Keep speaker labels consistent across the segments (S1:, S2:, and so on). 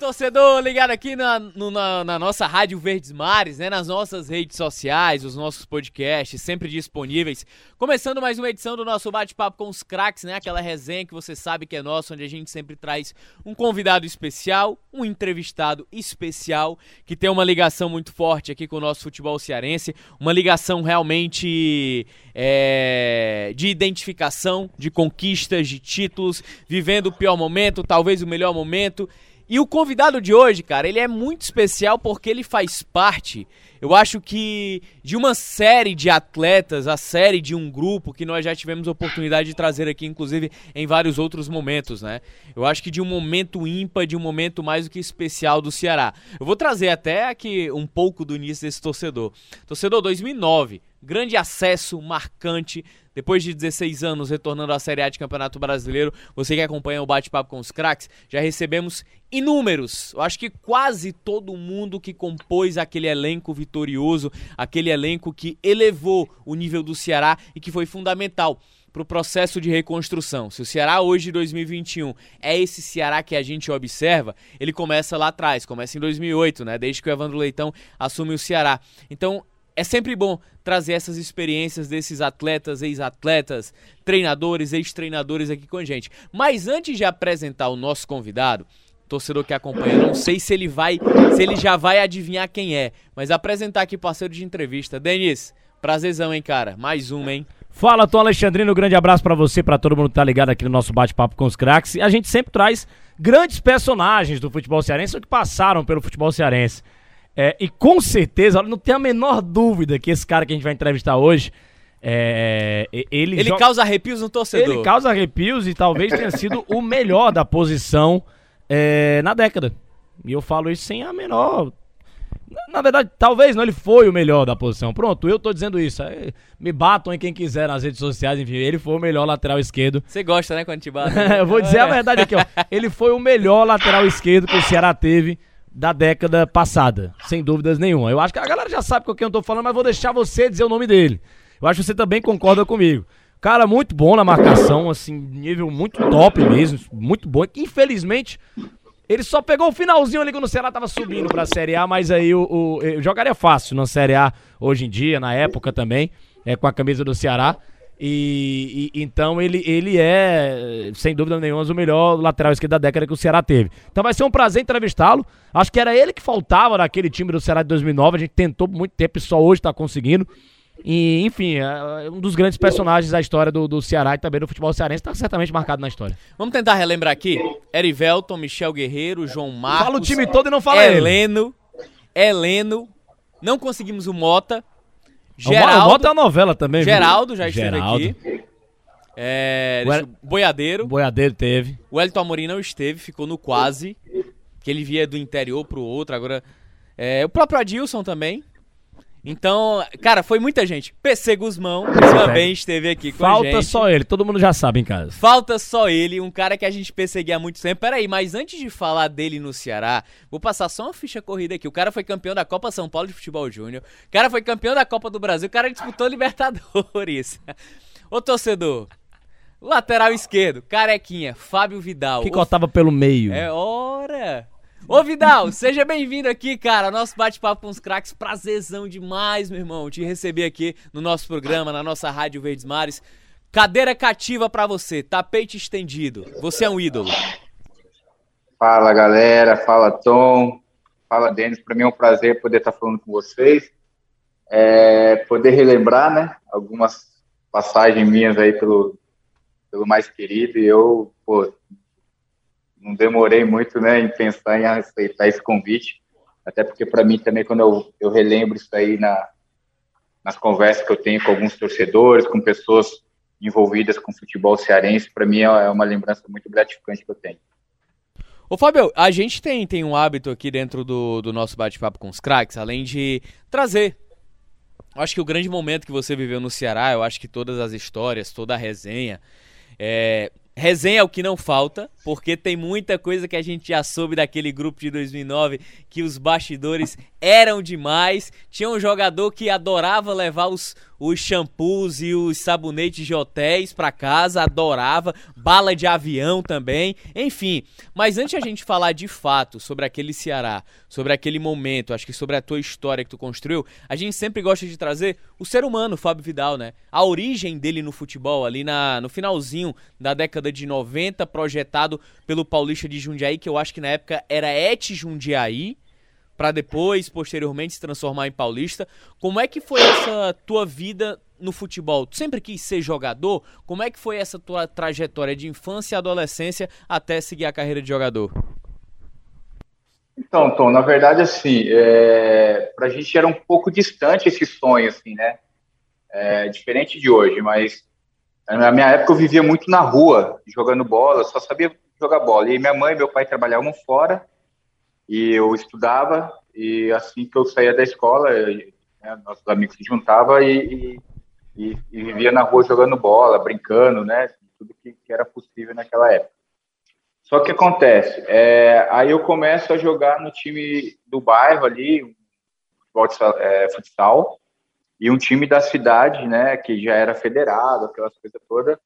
S1: Torcedor, ligado aqui na, no, na, na, nossa Rádio Verdes Mares, né, nas nossas redes sociais, os nossos podcasts sempre disponíveis. Começando mais uma edição do nosso Bate-Papo com os Craques, né, aquela resenha que você sabe que é nossa, onde a gente sempre traz um convidado especial, um entrevistado especial, que tem uma ligação muito forte aqui com o nosso futebol cearense, uma ligação realmente é, de identificação, de conquistas, de títulos, vivendo o pior momento, talvez o melhor momento. E o convidado de hoje, cara, ele é muito especial porque ele faz parte, eu acho que de uma série de atletas, a série de um grupo que nós já tivemos oportunidade de trazer aqui, inclusive em vários outros momentos, né? Eu acho que de um momento ímpar, de um momento mais do que especial do Ceará. Eu vou trazer até aqui um pouco do início desse torcedor. Torcedor 2009, grande acesso marcante depois de 16 anos retornando à Série A de Campeonato Brasileiro, você que acompanha o bate-papo com os craques, já recebemos inúmeros, eu acho que quase todo mundo que compôs aquele elenco vitorioso, aquele elenco que elevou o nível do Ceará e que foi fundamental para o processo de reconstrução. Se o Ceará hoje, 2021, é esse Ceará que a gente observa, ele começa lá atrás, começa em 2008, né? Desde que o Evandro Leitão assume o Ceará. Então, é sempre bom trazer essas experiências desses atletas, ex-atletas, treinadores, ex-treinadores aqui com a gente. Mas antes de apresentar o nosso convidado, torcedor que acompanha, não sei se ele vai, se ele já vai adivinhar quem é, mas apresentar aqui parceiro de entrevista. Denis, prazerzão, hein, cara? Mais uma, hein?
S2: Fala, Tom Alexandrino, um grande abraço para você, para todo mundo que tá ligado aqui no nosso bate-papo com os craques. A gente sempre traz grandes personagens do futebol cearense que passaram pelo futebol cearense. É, e com certeza, não tem a menor dúvida que esse cara que a gente vai entrevistar hoje. É, ele
S1: ele joga... causa arrepios no torcedor.
S2: Ele causa arrepios e talvez tenha sido o melhor da posição é, na década. E eu falo isso sem a menor. Na verdade, talvez não, ele foi o melhor da posição. Pronto, eu tô dizendo isso. Me batam em quem quiser nas redes sociais, enfim, ele foi o melhor lateral esquerdo.
S1: Você gosta, né, quando te batem?
S2: eu vou dizer a verdade aqui, ó. Ele foi o melhor lateral esquerdo que o Ceará teve da década passada, sem dúvidas nenhuma. Eu acho que a galera já sabe com quem eu tô falando, mas vou deixar você dizer o nome dele. Eu acho que você também concorda comigo. Cara, muito bom na marcação, assim, nível muito top mesmo, muito bom. Infelizmente, ele só pegou o finalzinho ali quando o Ceará tava subindo pra Série A, mas aí o, o eu jogaria fácil na Série A hoje em dia, na época também, é, com a camisa do Ceará. E, e, então ele, ele é, sem dúvida nenhuma, o melhor lateral esquerdo da década que o Ceará teve. Então vai ser um prazer entrevistá-lo. Acho que era ele que faltava naquele time do Ceará de 2009. A gente tentou muito tempo e só hoje está conseguindo. E, enfim, é, é um dos grandes personagens da história do, do Ceará e também do futebol cearense está certamente marcado na história.
S1: Vamos tentar relembrar aqui: Erivelton, Michel Guerreiro, João Marcos.
S2: Fala o time todo e não fala
S1: Heleno, ele. Heleno. Não conseguimos o Mota.
S2: Geraldo. O Mota é novela também,
S1: Geraldo já esteve Geraldo. aqui. É, o El... Boiadeiro.
S2: Boiadeiro teve.
S1: O Elton Amorim não esteve, ficou no quase. Que ele via do interior pro outro. Agora. É, o próprio Adilson também. Então, cara, foi muita gente. PC Guzmão também esteve aqui com
S2: Falta
S1: a gente.
S2: Falta só ele, todo mundo já sabe em casa.
S1: Falta só ele, um cara que a gente perseguia há muito tempo. Peraí, mas antes de falar dele no Ceará, vou passar só uma ficha corrida aqui. O cara foi campeão da Copa São Paulo de Futebol Júnior. O cara foi campeão da Copa do Brasil. O cara disputou Libertadores. Ô torcedor, lateral esquerdo, carequinha, Fábio Vidal.
S2: Que cortava pelo meio.
S1: É hora. Ô Vidal, seja bem-vindo aqui, cara. Nosso bate-papo com os craques. Prazerzão demais, meu irmão, te receber aqui no nosso programa, na nossa Rádio Verdes Mares. Cadeira cativa para você, tapete estendido. Você é um ídolo.
S3: Fala, galera. Fala, Tom. Fala, Denis. Para mim é um prazer poder estar falando com vocês. É, poder relembrar, né, algumas passagens minhas aí pelo, pelo mais querido. E eu, pô, não demorei muito né, em pensar em aceitar esse convite, até porque para mim também, quando eu, eu relembro isso aí na, nas conversas que eu tenho com alguns torcedores, com pessoas envolvidas com futebol cearense, para mim é, é uma lembrança muito gratificante que eu tenho.
S1: Ô Fábio, a gente tem, tem um hábito aqui dentro do, do nosso bate-papo com os craques, além de trazer. Acho que o grande momento que você viveu no Ceará, eu acho que todas as histórias, toda a resenha, é, Resenha é o que não falta, porque tem muita coisa que a gente já soube daquele grupo de 2009 que os bastidores eram demais. Tinha um jogador que adorava levar os, os shampoos e os sabonetes de hotéis para casa, adorava, bala de avião também, enfim. Mas antes a gente falar de fato sobre aquele Ceará, sobre aquele momento, acho que sobre a tua história que tu construiu, a gente sempre gosta de trazer o ser humano, Fábio Vidal, né? A origem dele no futebol, ali na, no finalzinho da década de 90, projetado pelo Paulista de Jundiaí, que eu acho que na época era Et Jundiaí para depois, posteriormente, se transformar em paulista. Como é que foi essa tua vida no futebol? Tu sempre quis ser jogador? Como é que foi essa tua trajetória de infância e adolescência até seguir a carreira de jogador?
S3: Então, Tom, na verdade, assim, é, para a gente era um pouco distante esse sonho, assim, né? É, diferente de hoje, mas na minha época eu vivia muito na rua, jogando bola, só sabia jogar bola. E minha mãe e meu pai trabalhavam fora, e eu estudava e assim que eu saía da escola, né, nossos amigos se juntavam e, e, e, vivia na rua jogando bola, brincando, né? Tudo que, que era possível naquela época. Só que acontece, é, aí eu começo a jogar no time do bairro ali, futebol, é, futsal, e um time da cidade, né, que já era federado, aquelas coisas todas,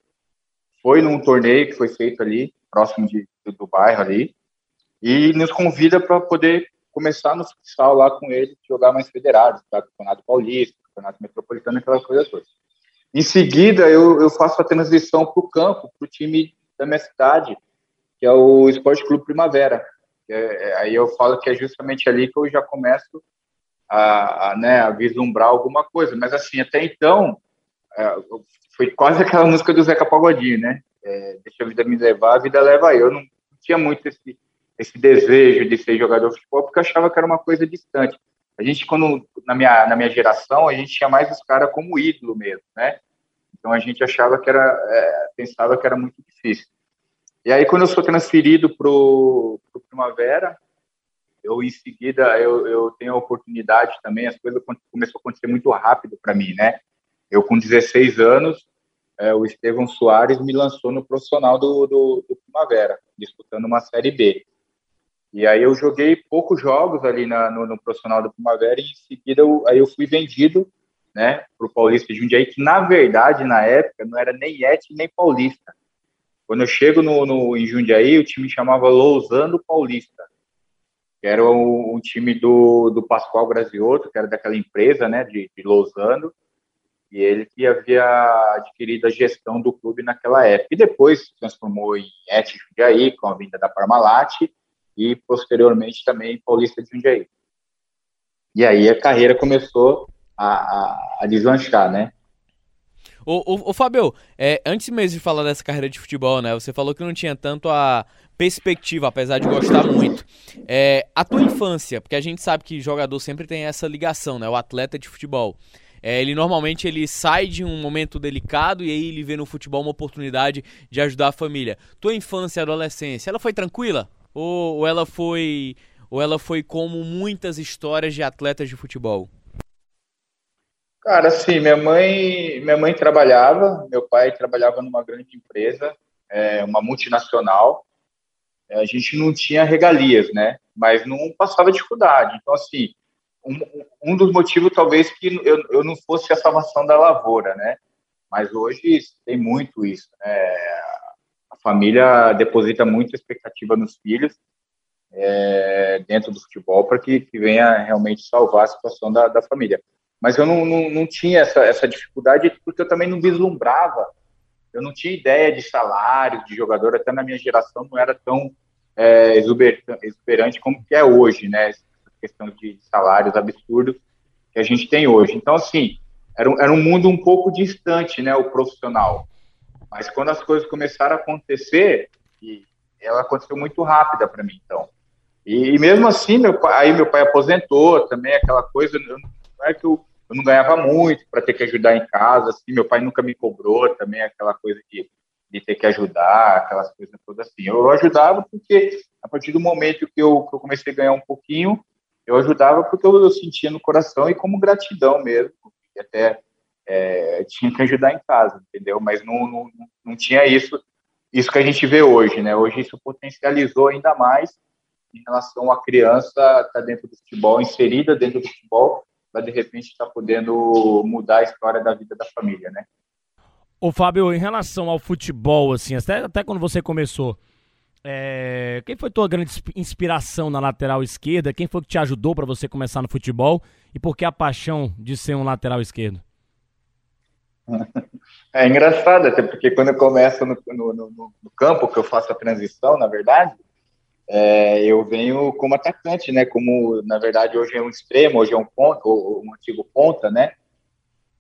S3: foi num torneio que foi feito ali, próximo de, do, bairro ali, e nos convida para poder começar no futsal lá com ele, jogar mais federado, tá? campeonato paulista, campeonato metropolitano, aquela coisa toda. Em seguida, eu, eu faço a transição para o campo, para o time da minha cidade, que é o Esporte Clube Primavera. É, é, aí eu falo que é justamente ali que eu já começo a, a, né, a vislumbrar alguma coisa. Mas assim, até então, é, foi quase aquela música do Zeca Pagodinho, né? É, deixa a vida me levar, a vida leva eu. Não tinha muito esse, esse desejo de ser jogador de futebol, porque eu achava que era uma coisa distante. A gente, quando, na minha, na minha geração, a gente tinha mais os caras como ídolo mesmo, né? Então a gente achava que era, é, pensava que era muito difícil. E aí, quando eu sou transferido para o Primavera, eu em seguida eu, eu tenho a oportunidade também, as coisas começou a acontecer muito rápido para mim, né? Eu com 16 anos, é, o Estevão Soares me lançou no profissional do, do, do Primavera, disputando uma Série B. E aí eu joguei poucos jogos ali na, no, no, profissional do Primavera e em seguida eu, aí eu fui vendido né, para o Paulista de Jundiaí, que na verdade, na época, não era nem Et nem Paulista. Quando eu chego no, no, em Jundiaí, o time chamava Lousando Paulista, que era o, o time do, do Pascoal Graziotto, que era daquela empresa né, de, de Lousando, e ele que havia adquirido a gestão do clube naquela época. E depois se transformou em Et Jundiaí, com a vinda da Parmalat, e posteriormente também Paulista de Jundiaí. E aí a carreira começou a, a, a deslanchar, né?
S1: Ô, ô, ô Fabio, é, antes mesmo de falar dessa carreira de futebol, né? Você falou que não tinha tanto a perspectiva, apesar de gostar muito. É, a tua infância, porque a gente sabe que jogador sempre tem essa ligação, né? O atleta de futebol. É, ele normalmente ele sai de um momento delicado e aí ele vê no futebol uma oportunidade de ajudar a família. Tua infância e adolescência, ela foi tranquila? Ou, ou ela foi ou ela foi como muitas histórias de atletas de futebol?
S3: Cara, assim, minha mãe, minha mãe trabalhava, meu pai trabalhava numa grande empresa, é, uma multinacional. É, a gente não tinha regalias, né? Mas não passava dificuldade. Então, assim, um, um dos motivos talvez que eu, eu não fosse a salvação da lavoura, né? Mas hoje tem muito isso, né? família deposita muita expectativa nos filhos é, dentro do futebol para que, que, venha realmente salvar a situação da, da família. Mas eu não, não, não, tinha essa, essa dificuldade porque eu também não vislumbrava, eu não tinha ideia de salário de jogador, até na minha geração não era tão é, exuberante como que é hoje, né? Questão de salários absurdos que a gente tem hoje. Então, assim, era um, era um mundo um pouco distante, né? O profissional. Mas quando as coisas começaram a acontecer, e ela aconteceu muito rápida para mim, então. E, e, mesmo assim, meu pai, aí meu pai aposentou também, aquela coisa, eu, não é que eu, eu não ganhava muito para ter que ajudar em casa, assim, meu pai nunca me cobrou também, aquela coisa de, de ter que ajudar, aquelas coisas todas assim. Eu ajudava porque, a partir do momento que eu, que eu comecei a ganhar um pouquinho, eu ajudava porque eu, eu sentia no coração e como gratidão mesmo, e até é, tinha que ajudar em casa, entendeu? Mas não, não, não tinha isso isso que a gente vê hoje, né? Hoje isso potencializou ainda mais em relação à criança estar tá dentro do futebol, inserida dentro do futebol, para de repente estar tá podendo mudar a história da vida da família, né?
S2: Ô Fábio, em relação ao futebol, assim, até, até quando você começou, é, quem foi tua grande inspiração na lateral esquerda? Quem foi que te ajudou para você começar no futebol? E por que a paixão de ser um lateral esquerdo?
S3: É engraçado, até porque quando eu começo no, no, no, no campo, que eu faço a transição, na verdade, é, eu venho como atacante, né? Como, na verdade, hoje é um extremo, hoje é um ponta, um antigo ponta, né?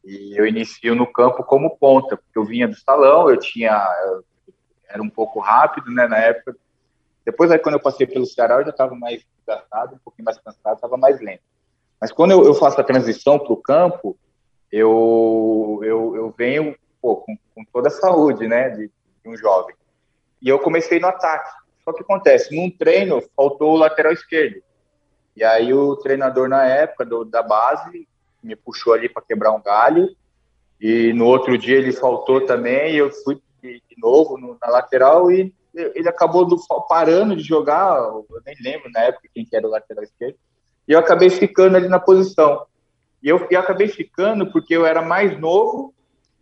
S3: E eu inicio no campo como ponta, porque eu vinha do salão, eu tinha... era um pouco rápido, né, na época. Depois, aí, quando eu passei pelo Ceará, eu já estava mais gastado, um pouquinho mais cansado, estava mais lento. Mas quando eu, eu faço a transição para o campo, eu, eu, eu venho pô, com, com, toda a saúde, né, de, de, um jovem. E eu comecei no ataque. Só que acontece, num treino faltou o lateral esquerdo. E aí o treinador na época do, da base me puxou ali para quebrar um galho. E no outro dia ele faltou também. E eu fui novo no, na lateral e ele acabou do, parando de jogar. Eu nem lembro na época quem que era o lateral esquerdo. E eu acabei ficando ali na posição. E eu, eu acabei ficando porque eu era mais novo,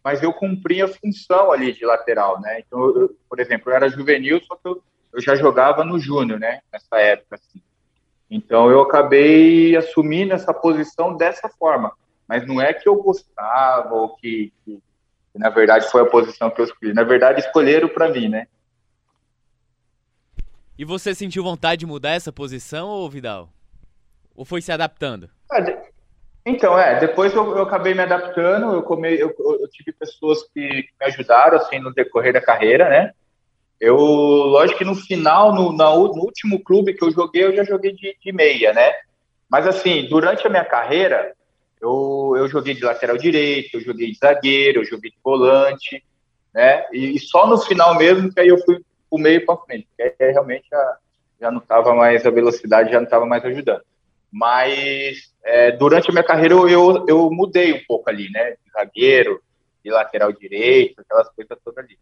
S3: mas eu cumpria a função ali de lateral, né? Então, eu, por exemplo, eu era juvenil, só que eu, eu já jogava no júnior, né? Nessa época, assim. Então, eu acabei assumindo essa posição dessa forma. Mas não é que eu gostava ou que, que, que na verdade, foi a posição que eu escolhi. Na verdade, escolheram para mim, né?
S1: E você sentiu vontade de mudar essa posição, ou Vidal? Ou foi se adaptando?
S3: É, então, é, depois eu, eu acabei me adaptando, eu, come, eu, eu, tive pessoas que, me ajudaram, assim, no decorrer da carreira, né? Eu, lógico que no final, no, na, no último clube que eu joguei, eu já joguei de, de meia, né? Mas, assim, durante a minha carreira, eu, eu joguei de lateral direito, eu joguei de zagueiro, eu joguei de volante, né? E, e só no final mesmo que aí eu fui o meio para frente, porque aí realmente já, já não estava mais, a velocidade já não estava mais ajudando. Mas é, durante a minha carreira eu, eu mudei um pouco ali, né? De zagueiro, de lateral direito, aquelas coisas todas ali.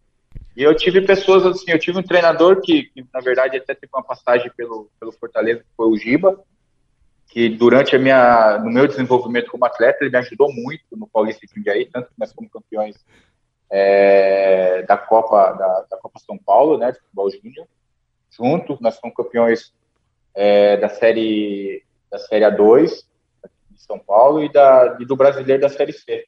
S3: E eu tive pessoas assim, eu tive um treinador que, que na verdade até teve uma passagem pelo, pelo Fortaleza, que foi o Giba, que durante a minha, no meu desenvolvimento como atleta, ele me ajudou muito no Paulista de Jundiaí, tanto que nós fomos campeões é, da Copa da, da, Copa São Paulo, né, de futebol júnior, juntos, nós fomos campeões é, da série da Série A2 de São Paulo e, da, e do Brasileiro da Série C,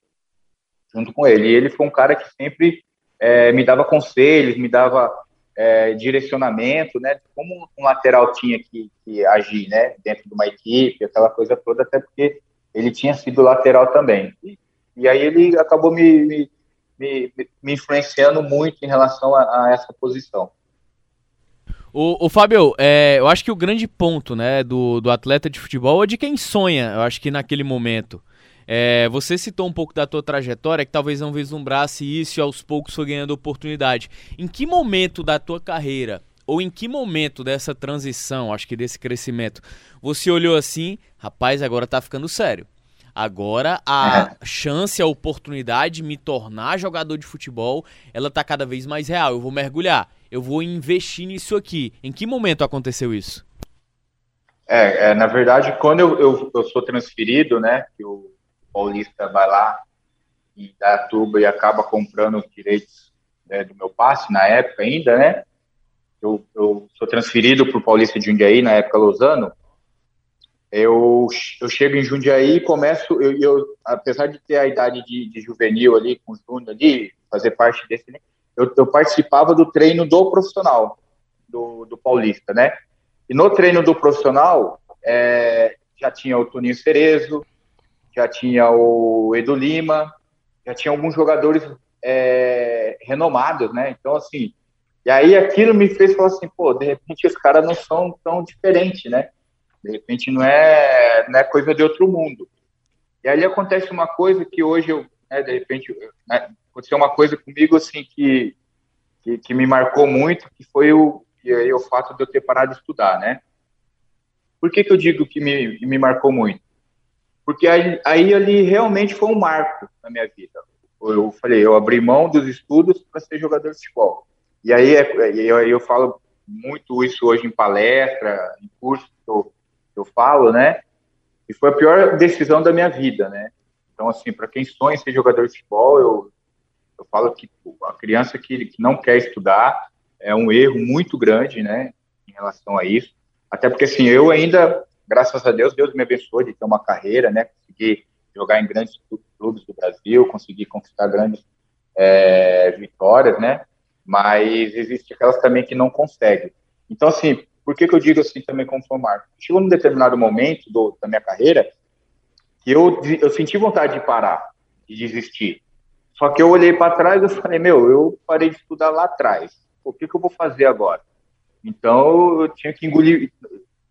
S3: junto com ele. E ele foi um cara que sempre é, me dava conselhos, me dava é, direcionamento, né, como um lateral tinha que, que, agir, né, dentro de uma equipe, aquela coisa toda, até porque ele tinha sido lateral também. E, e aí ele acabou me, me, me, me, influenciando muito em relação a, a essa posição.
S1: O, o Fábio, é, eu acho que o grande ponto né, do, do atleta de futebol é de quem sonha, eu acho que naquele momento. É, você citou um pouco da tua trajetória, que talvez não vislumbrasse isso e aos poucos foi ganhando oportunidade. Em que momento da tua carreira, ou em que momento dessa transição, acho que desse crescimento, você olhou assim, rapaz, agora tá ficando sério. Agora a é. chance, a oportunidade de me tornar jogador de futebol, ela tá cada vez mais real. Eu vou mergulhar eu vou investir nisso aqui. Em que momento aconteceu isso?
S3: É, é na verdade, quando eu, eu, eu, sou transferido, né, o Paulista vai lá e dá tuba e acaba comprando os direitos né, do meu passe, na época ainda, né, eu, eu sou transferido para o Paulista de Jundiaí, na época Lozano, eu, eu chego em Jundiaí e começo, eu, eu, apesar de ter a idade de, de juvenil ali, com Júnior ali, fazer parte desse, né, eu, eu participava do treino do profissional, do, do Paulista, né? E no treino do profissional, é, já tinha o Toninho Cerezo, já tinha o Edu Lima, já tinha alguns jogadores é, renomados, né? Então, assim, e aí aquilo me fez falar assim, pô, de repente os caras não são tão diferentes, né? De repente não é, não é coisa de outro mundo. E aí acontece uma coisa que hoje eu, né, de repente, né, aconteceu uma coisa comigo assim que, que, que, me marcou muito, que foi o, que é o fato de eu ter parado de estudar, né? Por que, que eu digo que me, me marcou muito? Porque aí, aí ali realmente foi um marco na minha vida. Eu falei, eu abri mão dos estudos para ser jogador de futebol. E aí é, eu, eu falo muito isso hoje em palestra, em curso que eu, eu falo, né? E foi a pior decisão da minha vida, né? Então, assim, para quem sonha em ser jogador de futebol, eu, eu falo que a criança que, que não quer estudar é um erro muito grande, né? Em relação a isso. Até porque, assim, eu ainda, graças a Deus, Deus me abençoou de ter uma carreira, né? Consegui jogar em grandes clubes do Brasil, consegui conquistar grandes é, vitórias, né? Mas existe aquelas também que não conseguem. Então, assim, por que, que eu digo assim também como formar? Chegou num determinado momento do, da minha carreira que eu, eu senti vontade de parar, de desistir. Só que eu olhei para trás e falei, meu, eu parei de estudar lá atrás. O que, que eu vou fazer agora? Então, eu tinha que engolir,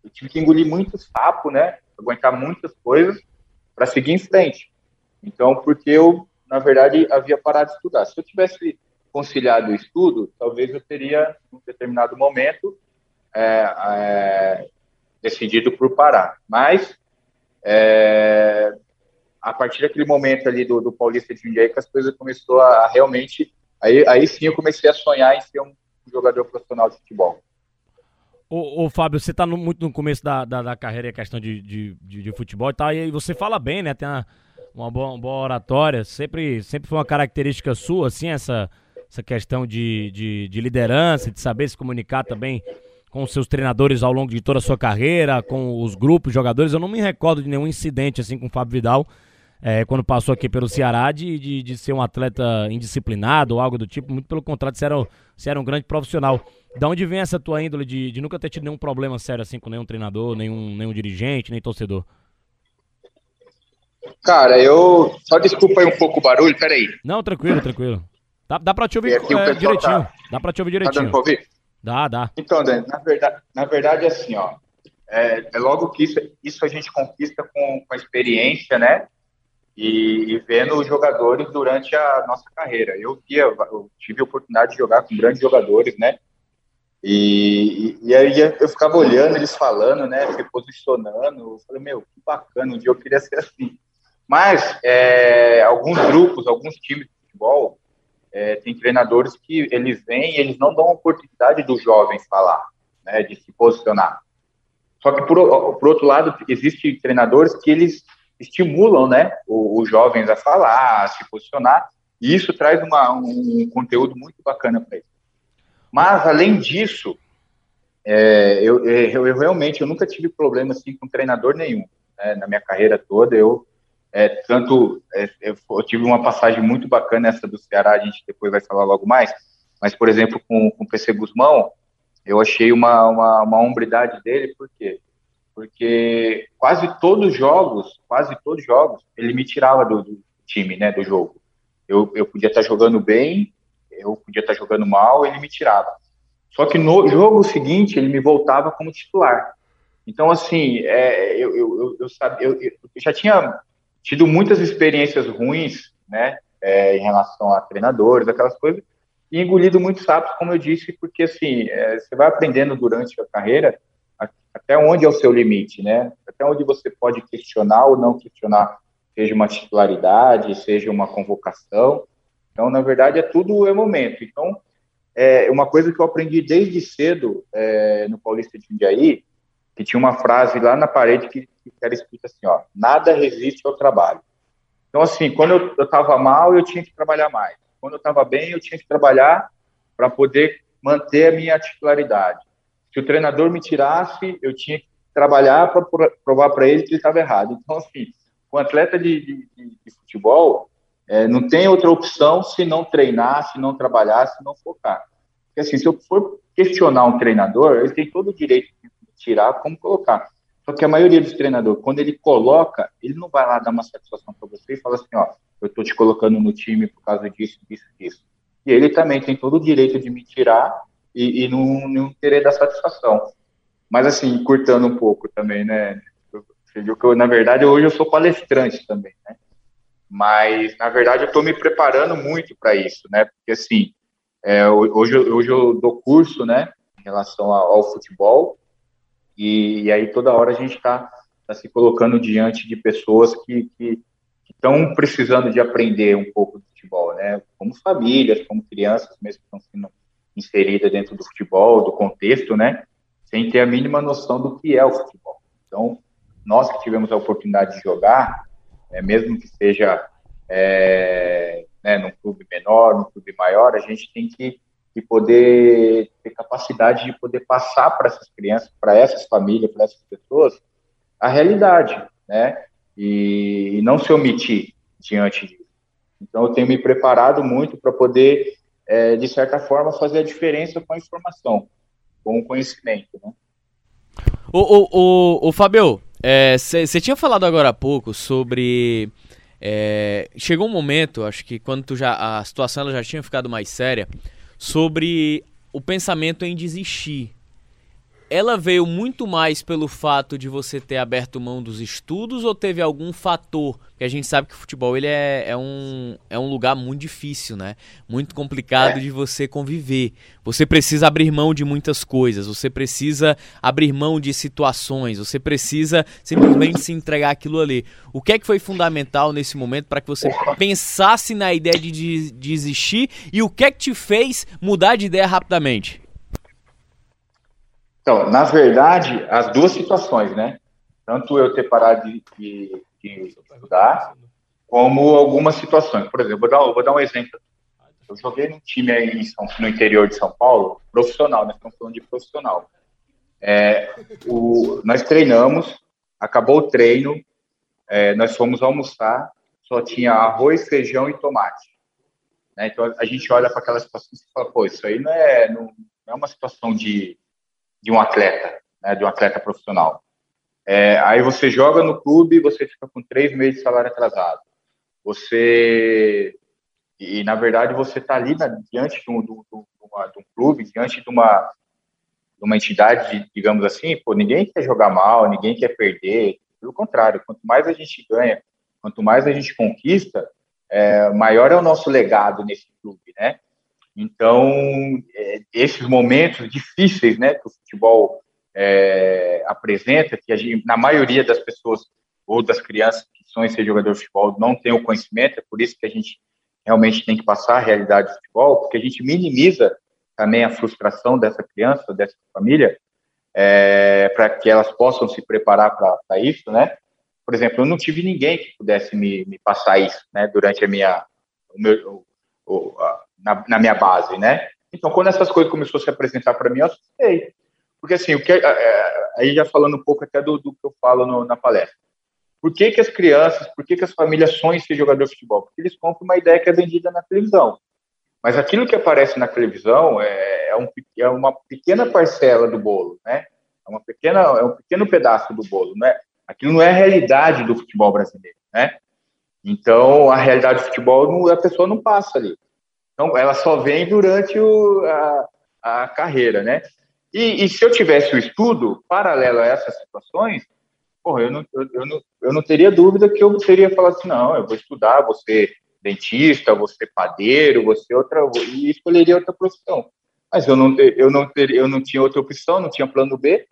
S3: eu tive que engolir muito sapo, né? Aguentar muitas coisas para seguir em frente. Então, porque eu, na verdade, havia parado de estudar. Se eu tivesse conciliado o estudo, talvez eu teria, em um determinado momento, é, é, decidido por parar. Mas, é, a partir daquele momento ali do, do Paulista de Jundiaí, que as coisas começou a, a, realmente... Aí, aí sim eu comecei a sonhar em ser um jogador profissional de futebol.
S2: Ô, ô Fábio, você está muito no começo da, da, da carreira e a questão de, de, de, de, futebol e tal, e você fala bem, né? Tem uma, uma, boa, uma boa oratória, sempre, sempre foi uma característica sua, assim, essa, essa questão de, de, de liderança, de saber se comunicar também com os seus treinadores ao longo de toda a sua carreira, com os grupos, jogadores. Eu não me recordo de nenhum incidente assim com o Fábio Vidal, é, quando passou aqui pelo Ceará, de, de, de, ser um atleta indisciplinado ou algo do tipo. Muito pelo contrário, você era, você era um grande profissional. Da onde vem essa tua índole de, de nunca ter tido nenhum problema sério assim com nenhum treinador, nenhum, nenhum dirigente, nem torcedor?
S3: Cara, eu. Só desculpa aí um pouco o barulho, peraí.
S2: Não, tranquilo, tranquilo. Dá, dá pra te ouvir é, direitinho. Tá... Dá pra te ouvir direitinho. Tá dando pra ouvir? Dá, dá.
S3: Então, Dani, na verdade, na verdade é assim, ó. É, é logo que isso, isso a gente conquista com, com a experiência, né? E, e, vendo os jogadores durante a nossa carreira. Eu, via, eu tive a oportunidade de jogar com grandes jogadores, né? E, e, e, aí eu ficava olhando eles falando, né? Se posicionando. Eu falei, meu, que bacana, um dia eu queria ser assim. Mas é, alguns grupos, alguns times de futebol, é, tem treinadores que eles vêm e eles não dão a oportunidade dos jovens falar, né, de se posicionar. Só que, por, por outro lado, existem treinadores que eles estimulam né, os, jovens a falar, a se posicionar, e isso traz uma, um conteúdo muito bacana para eles. Mas, além disso, é, eu, eu, eu, realmente eu nunca tive problema assim, com treinador nenhum. Né, na minha carreira toda, eu é, tanto, é, eu, tive uma passagem muito bacana essa do Ceará, a gente depois vai falar logo mais, mas, por exemplo, com, com o PC Guzmão, eu achei uma, uma, uma hombridade dele, por quê? Porque quase todos os jogos, quase todos os jogos, ele me tirava do, do time, né, do jogo. Eu, eu podia estar jogando bem, eu podia estar jogando mal, ele me tirava. Só que no jogo seguinte, ele me voltava como titular. Então, assim, é, eu, eu, eu, eu, eu já tinha tido muitas experiências ruins, né, é, em relação a treinadores, aquelas coisas, e engolido muitos sapos, como eu disse, porque assim, é, você vai aprendendo durante a carreira até onde é o seu limite, né? Até onde você pode questionar ou não questionar, seja uma titularidade, seja uma convocação. Então, na verdade, é tudo é momento. Então, é uma coisa que eu aprendi desde cedo é, no Paulista de Jundiaí, que tinha uma frase lá na parede que, que era escrita assim, ó, nada resiste ao trabalho. Então, assim, quando eu estava mal, eu tinha que trabalhar mais. Quando eu estava bem, eu tinha que trabalhar para poder manter a minha titularidade. Se o treinador me tirasse, eu tinha que trabalhar para provar para ele que ele estava errado. Então, assim, o atleta de, de, de futebol é, não tem outra opção se não treinar, se não trabalhar, se não focar. Porque, assim, se eu for questionar um treinador, ele tem todo o direito de tirar como colocar. Só que a maioria dos treinadores, quando ele coloca, ele não vai lá dar uma satisfação para você e fala assim, ó, eu estou te colocando no time por causa disso, disso, disso. E ele também tem todo o direito de me tirar e, e não, não querer dar satisfação. Mas assim, curtando um pouco também, né? Que eu, na verdade, hoje eu sou palestrante também, né? Mas, na verdade, eu estou me preparando muito para isso, né? Porque, assim, é, hoje, hoje eu dou curso, né? Em relação ao, ao futebol, e, e aí toda hora a gente está tá se colocando diante de pessoas que estão precisando de aprender um pouco de futebol, né? Como famílias, como crianças mesmo que estão sendo inserida dentro do futebol, do contexto, né? Sem ter a mínima noção do que é o futebol. Então, nós que tivemos a oportunidade de jogar, é, mesmo que seja é, né, num clube menor, num clube maior, a gente tem que, que poder ter capacidade de poder passar para essas crianças, para essas famílias, para essas pessoas, a realidade, né? E, e, não se omitir diante disso. Então, eu tenho me preparado muito para poder, é, de certa forma, fazer a diferença com a informação, com o conhecimento, né?
S1: O, o, o, o Fabio, você é, tinha falado agora há pouco sobre. É, chegou um momento, acho que quando tu já, a situação ela já tinha ficado mais séria, sobre o pensamento em desistir ela veio muito mais pelo fato de você ter aberto mão dos estudos ou teve algum fator? Que a gente sabe que o futebol ele é, é, um, é um lugar muito difícil, né? Muito complicado é. de você conviver. Você precisa abrir mão de muitas coisas, você precisa abrir mão de situações, você precisa simplesmente se entregar aquilo ali. O que é que foi fundamental nesse momento para que você pensasse na ideia de, de desistir e o que é que te fez mudar de ideia rapidamente?
S3: Então, na verdade, as duas situações, né? Tanto eu ter parado de, de, de estudar, como algumas situações. Por exemplo, vou dar, vou dar um exemplo. Eu joguei num time aí São, no interior de São Paulo, profissional, né? Estamos falando de profissional. É, o, nós treinamos, acabou o treino, é, nós fomos almoçar, só tinha arroz, feijão e tomate. Né? Então a gente olha para aquela situação e fala, pô, isso aí não é, não, não é uma situação de, de um atleta, né, de um atleta profissional. É, aí você joga no clube, você fica com três meses de salário atrasado. Você e na verdade você está ali diante de um, de um, clube, diante de uma de uma entidade, digamos assim, pô, ninguém quer jogar mal, ninguém quer perder. Pelo contrário, quanto mais a gente ganha, quanto mais a gente conquista, é, maior é o nosso legado nesse clube, né? Então, é, esses momentos difíceis né, que o futebol é, apresenta, que gente, na maioria das pessoas ou das crianças que sonham ser jogador de futebol não tem o conhecimento, é por isso que a gente realmente tem que passar a realidade do futebol, porque a gente minimiza também a frustração dessa criança, dessa família, é, para que elas possam se preparar para isso, né? Por exemplo, eu não tive ninguém que pudesse me, me passar isso, né? Durante a minha, o meu, o, a, na, na, minha base, né? Então, quando essas coisas começaram a se apresentar para mim, eu assustei. Porque, assim, o que, é, é, aí já falando um pouco até do, do que eu falo no, na palestra. Por que, que as crianças, por que, que as famílias sonham ser jogador de futebol? Porque eles compram uma ideia que é vendida na televisão. Mas aquilo que aparece na televisão é, é, um, é uma pequena parcela do bolo, né? É, uma pequena, é um pequeno pedaço do bolo, né? Aquilo não é a realidade do futebol brasileiro, né? Então, a realidade do futebol, a pessoa não passa ali. Então, ela só vem durante o, a, a carreira, né? E, e, se eu tivesse o estudo paralelo a essas situações, porra, eu não, eu, eu, não, eu não teria dúvida que eu teria falado assim, não, eu vou estudar, ser dentista, ser padeiro, ser outra, e escolheria outra profissão. Mas eu não, eu não, ter, eu não tinha outra opção, não tinha plano B,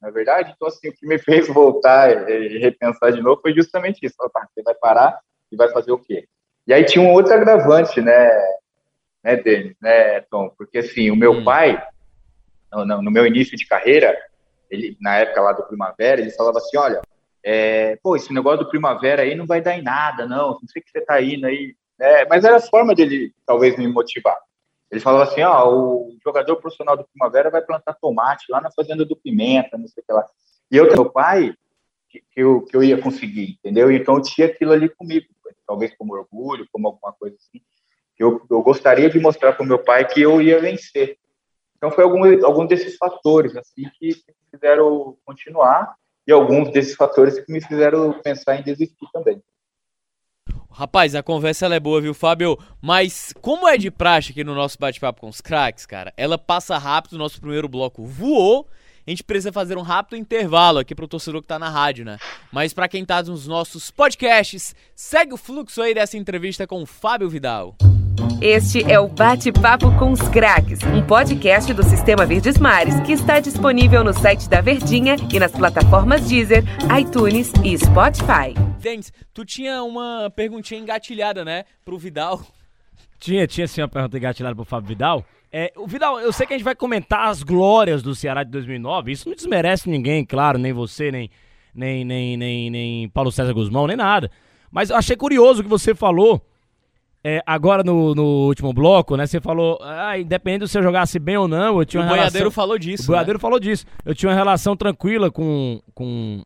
S3: na é verdade. Então, assim, o que me fez voltar e repensar de novo foi justamente isso. Você vai parar e vai fazer o quê? E aí tinha um outro agravante, né, né, Denis, né, Tom? Porque, assim, o meu hum. pai, no, no, meu início de carreira, ele, na época lá do Primavera, ele falava assim, olha, é, pô, esse negócio do Primavera aí não vai dar em nada, não, não sei que você tá indo aí, né? Mas era a forma dele, talvez, me motivar. Ele falava assim, ó, o jogador profissional do Primavera vai plantar tomate lá na fazenda do Pimenta, não sei o que lá. E eu, meu pai, que, que, eu, que eu ia conseguir, entendeu? Então eu tinha aquilo ali comigo, talvez como orgulho, como alguma coisa assim eu, eu gostaria de mostrar para o meu pai que eu ia vencer. Então, foi algum, algum desses fatores assim que, me fizeram continuar e alguns desses fatores que me fizeram pensar em desistir também.
S1: Rapaz, a conversa é boa, viu, Fábio? Mas como é de praxe aqui no nosso bate-papo com os craques, cara, ela passa rápido, nosso primeiro bloco voou. A gente precisa fazer um rápido intervalo aqui pro torcedor que tá na rádio, né? Mas para quem tá nos nossos podcasts, segue o fluxo aí dessa entrevista com o Fábio Vidal.
S4: Este é o Bate-Papo com os Craques, um podcast do Sistema Verdes Mares que está disponível no site da Verdinha e nas plataformas Deezer, iTunes e Spotify.
S1: Denis, tu tinha uma perguntinha engatilhada, né, pro Vidal
S2: Tinha, tinha sim uma pergunta engatilhada pro Fábio Vidal. É, o Vidal, eu sei que a gente vai comentar as glórias do Ceará de 2009. Isso não desmerece ninguém, claro, nem você, nem, nem, nem, nem, nem Paulo César Guzmão, nem nada. Mas eu achei curioso o que você falou é, agora no, no, último bloco, né? Você falou, ah, independente se eu jogasse bem ou não, eu tinha uma
S1: o
S2: relação...
S1: Boiadeiro falou disso.
S2: O Boiadeiro né? falou disso. Eu tinha uma relação tranquila com, com,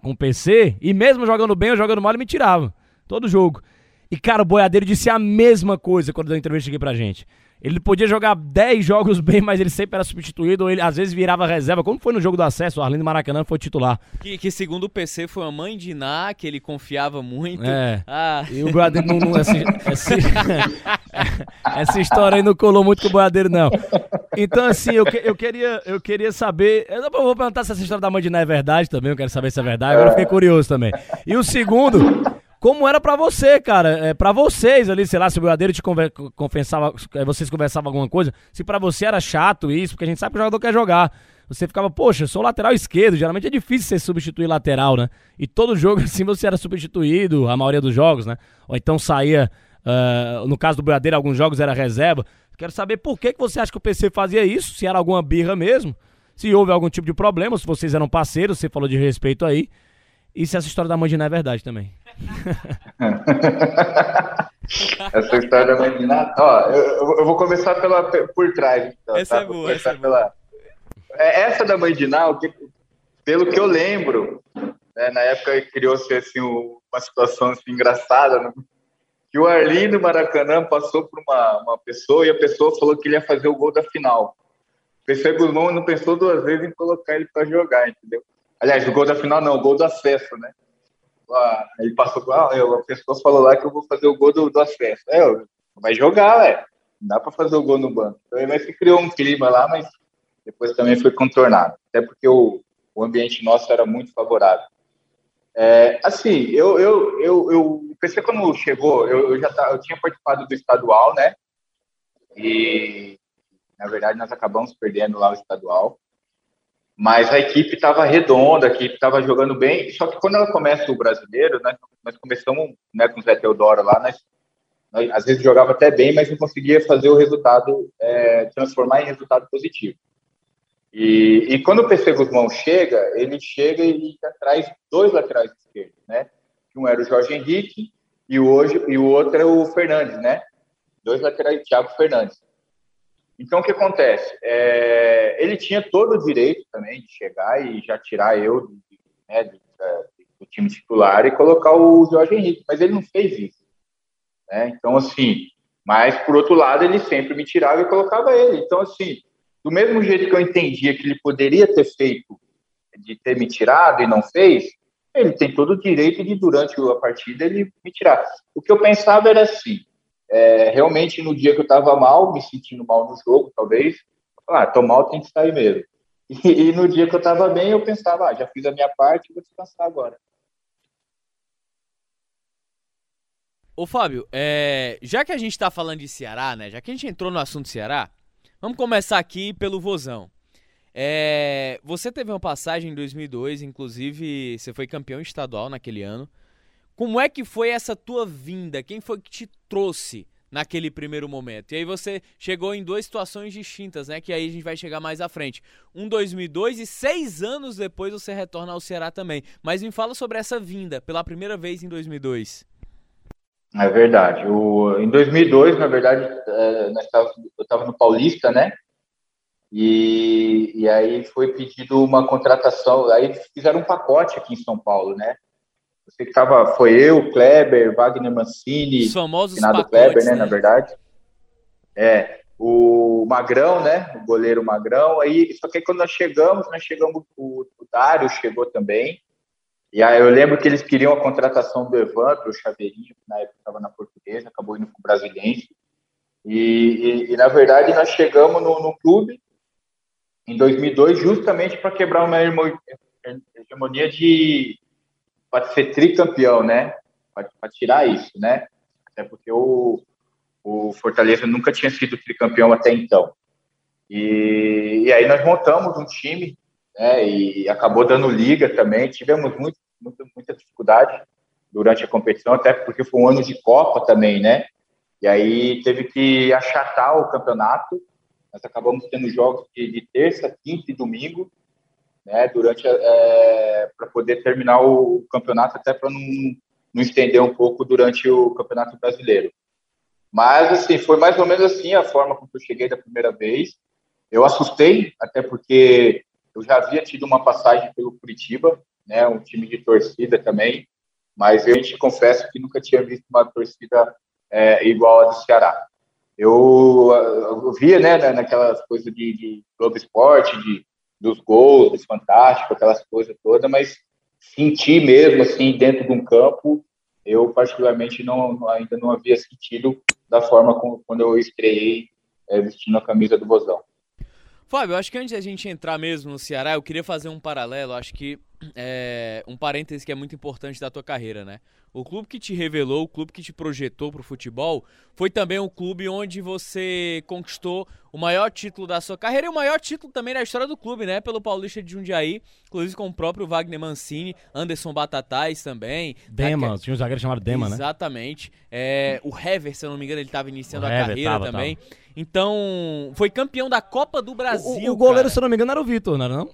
S2: com o PC, e mesmo jogando bem ou jogando mal, ele me tirava. Todo jogo. E, cara, o Boiadeiro disse a mesma coisa quando deu entrevista aqui pra gente. Ele podia jogar 10 jogos bem, mas ele sempre era substituído, ou ele às vezes virava reserva, como foi no jogo do acesso, o Arlindo Maracanã foi titular.
S1: Que, que segundo o PC foi a mãe de Iná, que ele confiava muito.
S2: É. Ah. E o Boiadeiro não. não essa, essa, essa, história aí não colou muito com o Boiadeiro, não. Então, assim, eu, eu, queria, eu queria saber. Eu vou perguntar se essa história da mãe de Iná é verdade também, eu quero saber se é verdade. Agora eu fiquei curioso também. E o segundo, como era para você, cara. É, para vocês ali, sei lá, se o Boiadeiro te confessava, é, vocês conversavam alguma coisa, se para você era chato isso, porque a gente sabe que o jogador quer jogar. Você ficava, poxa, eu sou lateral esquerdo, geralmente é difícil você substituir lateral, né? E todo jogo, assim, você era substituído, a maioria dos jogos, né? Ou então saía, uh, no caso do Boiadeiro, alguns jogos era reserva. Quero saber por que, que você acha que o PC fazia isso, se era alguma birra mesmo, se houve algum tipo de problema, se vocês eram parceiros, você falou de respeito aí. E se essa história da Mandiná é verdade também.
S3: essa história da Mandiná. Ó, eu, eu, vou começar pela, por trás.
S1: Então, essa tá? é boa, essa é boa. Pela...
S3: É, essa da Mandiná, pelo que eu lembro, né, na época criou-se assim, uma situação assim, engraçada, né? que o Arlindo Maracanã passou por uma, uma pessoa e a pessoa falou que ele ia fazer o gol da final. O PC Guzmão não pensou duas vezes em colocar ele para jogar, entendeu? Aliás, o gol da final não, o gol do acesso, né? Ah, ele passou ah, a pessoa falou lá que eu vou fazer o gol do, do acesso. É, vai jogar, velho. Não dá para fazer o gol no banco. Então ele se criou um clima lá, mas depois também foi contornado. Até porque o, o ambiente nosso era muito favorável. É, assim, eu, eu, eu, eu pensei quando chegou, eu, eu já tá, eu tinha participado do estadual, né? E na verdade nós acabamos perdendo lá o estadual mas a equipe estava redonda, a equipe estava jogando bem. Só que quando ela começa o brasileiro, né, nós começamos né, com o Zé Teodoro lá, nós, nós, às vezes jogava até bem, mas não conseguia fazer o resultado, é, transformar em resultado positivo. E, e, quando o PC Guzmão chega, ele chega e traz dois laterais esquerdos, né? Um era o Jorge Henrique e hoje, e o outro é o Fernandes, né? Dois laterais, Thiago Fernandes. Então, o que acontece? É, ele tinha todo o direito também de chegar e já tirar eu né, do, do, time titular e colocar o Jorge Henrique, mas ele não fez isso. Né? Então, assim, mas por outro lado, ele sempre me tirava e colocava ele. Então, assim, do mesmo jeito que eu entendia que ele poderia ter feito, de ter me tirado e não fez, ele tem todo o direito de, durante a partida, ele me tirar. O que eu pensava era assim: é, realmente no dia que eu estava mal, me sentindo mal no jogo, talvez, ah, tô mal, tem que sair mesmo. E, e no dia que eu estava bem, eu pensava, ah, já fiz a minha parte, vou descansar agora.
S1: Ô Fábio, é, já que a gente está falando de Ceará, né? Já que a gente entrou no assunto Ceará, vamos começar aqui pelo Vozão. É, você teve uma passagem em 2002, inclusive você foi campeão estadual naquele ano. Como é que foi essa tua vinda? Quem foi que te trouxe naquele primeiro momento? E aí você chegou em duas situações distintas, né? Que aí a gente vai chegar mais à frente. Um 2002 e seis anos depois você retorna ao Ceará também. Mas me fala sobre essa vinda pela primeira vez em 2002.
S3: É verdade. O, em 2002, na verdade, é, tava, eu estava no Paulista, né? E, e aí foi pedido uma contratação. Aí fizeram um pacote aqui em São Paulo, né? Você que tava, foi eu, Kleber, Wagner Mancini,
S1: Os famosos
S3: Renato
S1: pacotes,
S3: Kleber, né, né, na verdade. É, o Magrão, né, o goleiro Magrão, aí, só que aí quando nós chegamos, nós chegamos, o, o Dário chegou também, e aí eu lembro que eles queriam a contratação do Evandro, o Chaveirinho, que na época estava na Portuguesa, acabou indo para o Brasiliense, e, e, e, na verdade nós chegamos no, no clube em 2002 justamente para quebrar uma hegemonia de para ser tricampeão, né? Para tirar isso, né? Até porque o, o Fortaleza nunca tinha sido tricampeão até então. E, e aí nós montamos um time, né? E acabou dando liga também. Tivemos muito, muito, muita dificuldade durante a competição, até porque foi um ano de Copa também, né? E aí teve que achatar o campeonato. Nós acabamos tendo jogos de, de terça, quinta e domingo, né, durante é, para poder terminar o campeonato, até para não, não estender um pouco durante o campeonato brasileiro. Mas assim, foi mais ou menos assim a forma como eu cheguei da primeira vez. Eu assustei, até porque eu já havia tido uma passagem pelo Curitiba, né, um time de torcida também, mas eu te confesso que nunca tinha visto uma torcida é, igual a do Ceará. Eu, eu via, né, naquelas coisas de, de Globo Esporte, de, dos gols, dos fantásticos, aquelas coisas todas, mas sentir mesmo, assim, dentro de um campo, eu particularmente não, ainda não havia sentido da forma como quando eu estreiei é, vestindo a camisa do Bozão.
S1: Fábio, acho que antes da gente entrar mesmo no Ceará, eu queria fazer um paralelo, acho que é um parêntese que é muito importante da tua carreira, né? O clube que te revelou, o clube que te projetou para o futebol, foi também o clube onde você conquistou o maior título da sua carreira e o maior título também da história do clube, né? Pelo Paulista de Jundiaí, inclusive com o próprio Wagner Mancini, Anderson Batatais também.
S2: Dema, tinha um zagueiro chamado Dema,
S1: Exatamente.
S2: né?
S1: Exatamente. É, o Hever, se eu não me engano, ele estava iniciando a carreira tava, também. Tava. Então, foi campeão da Copa do Brasil.
S2: O, o goleiro, cara. se eu não me engano, era o Vitor, não era não?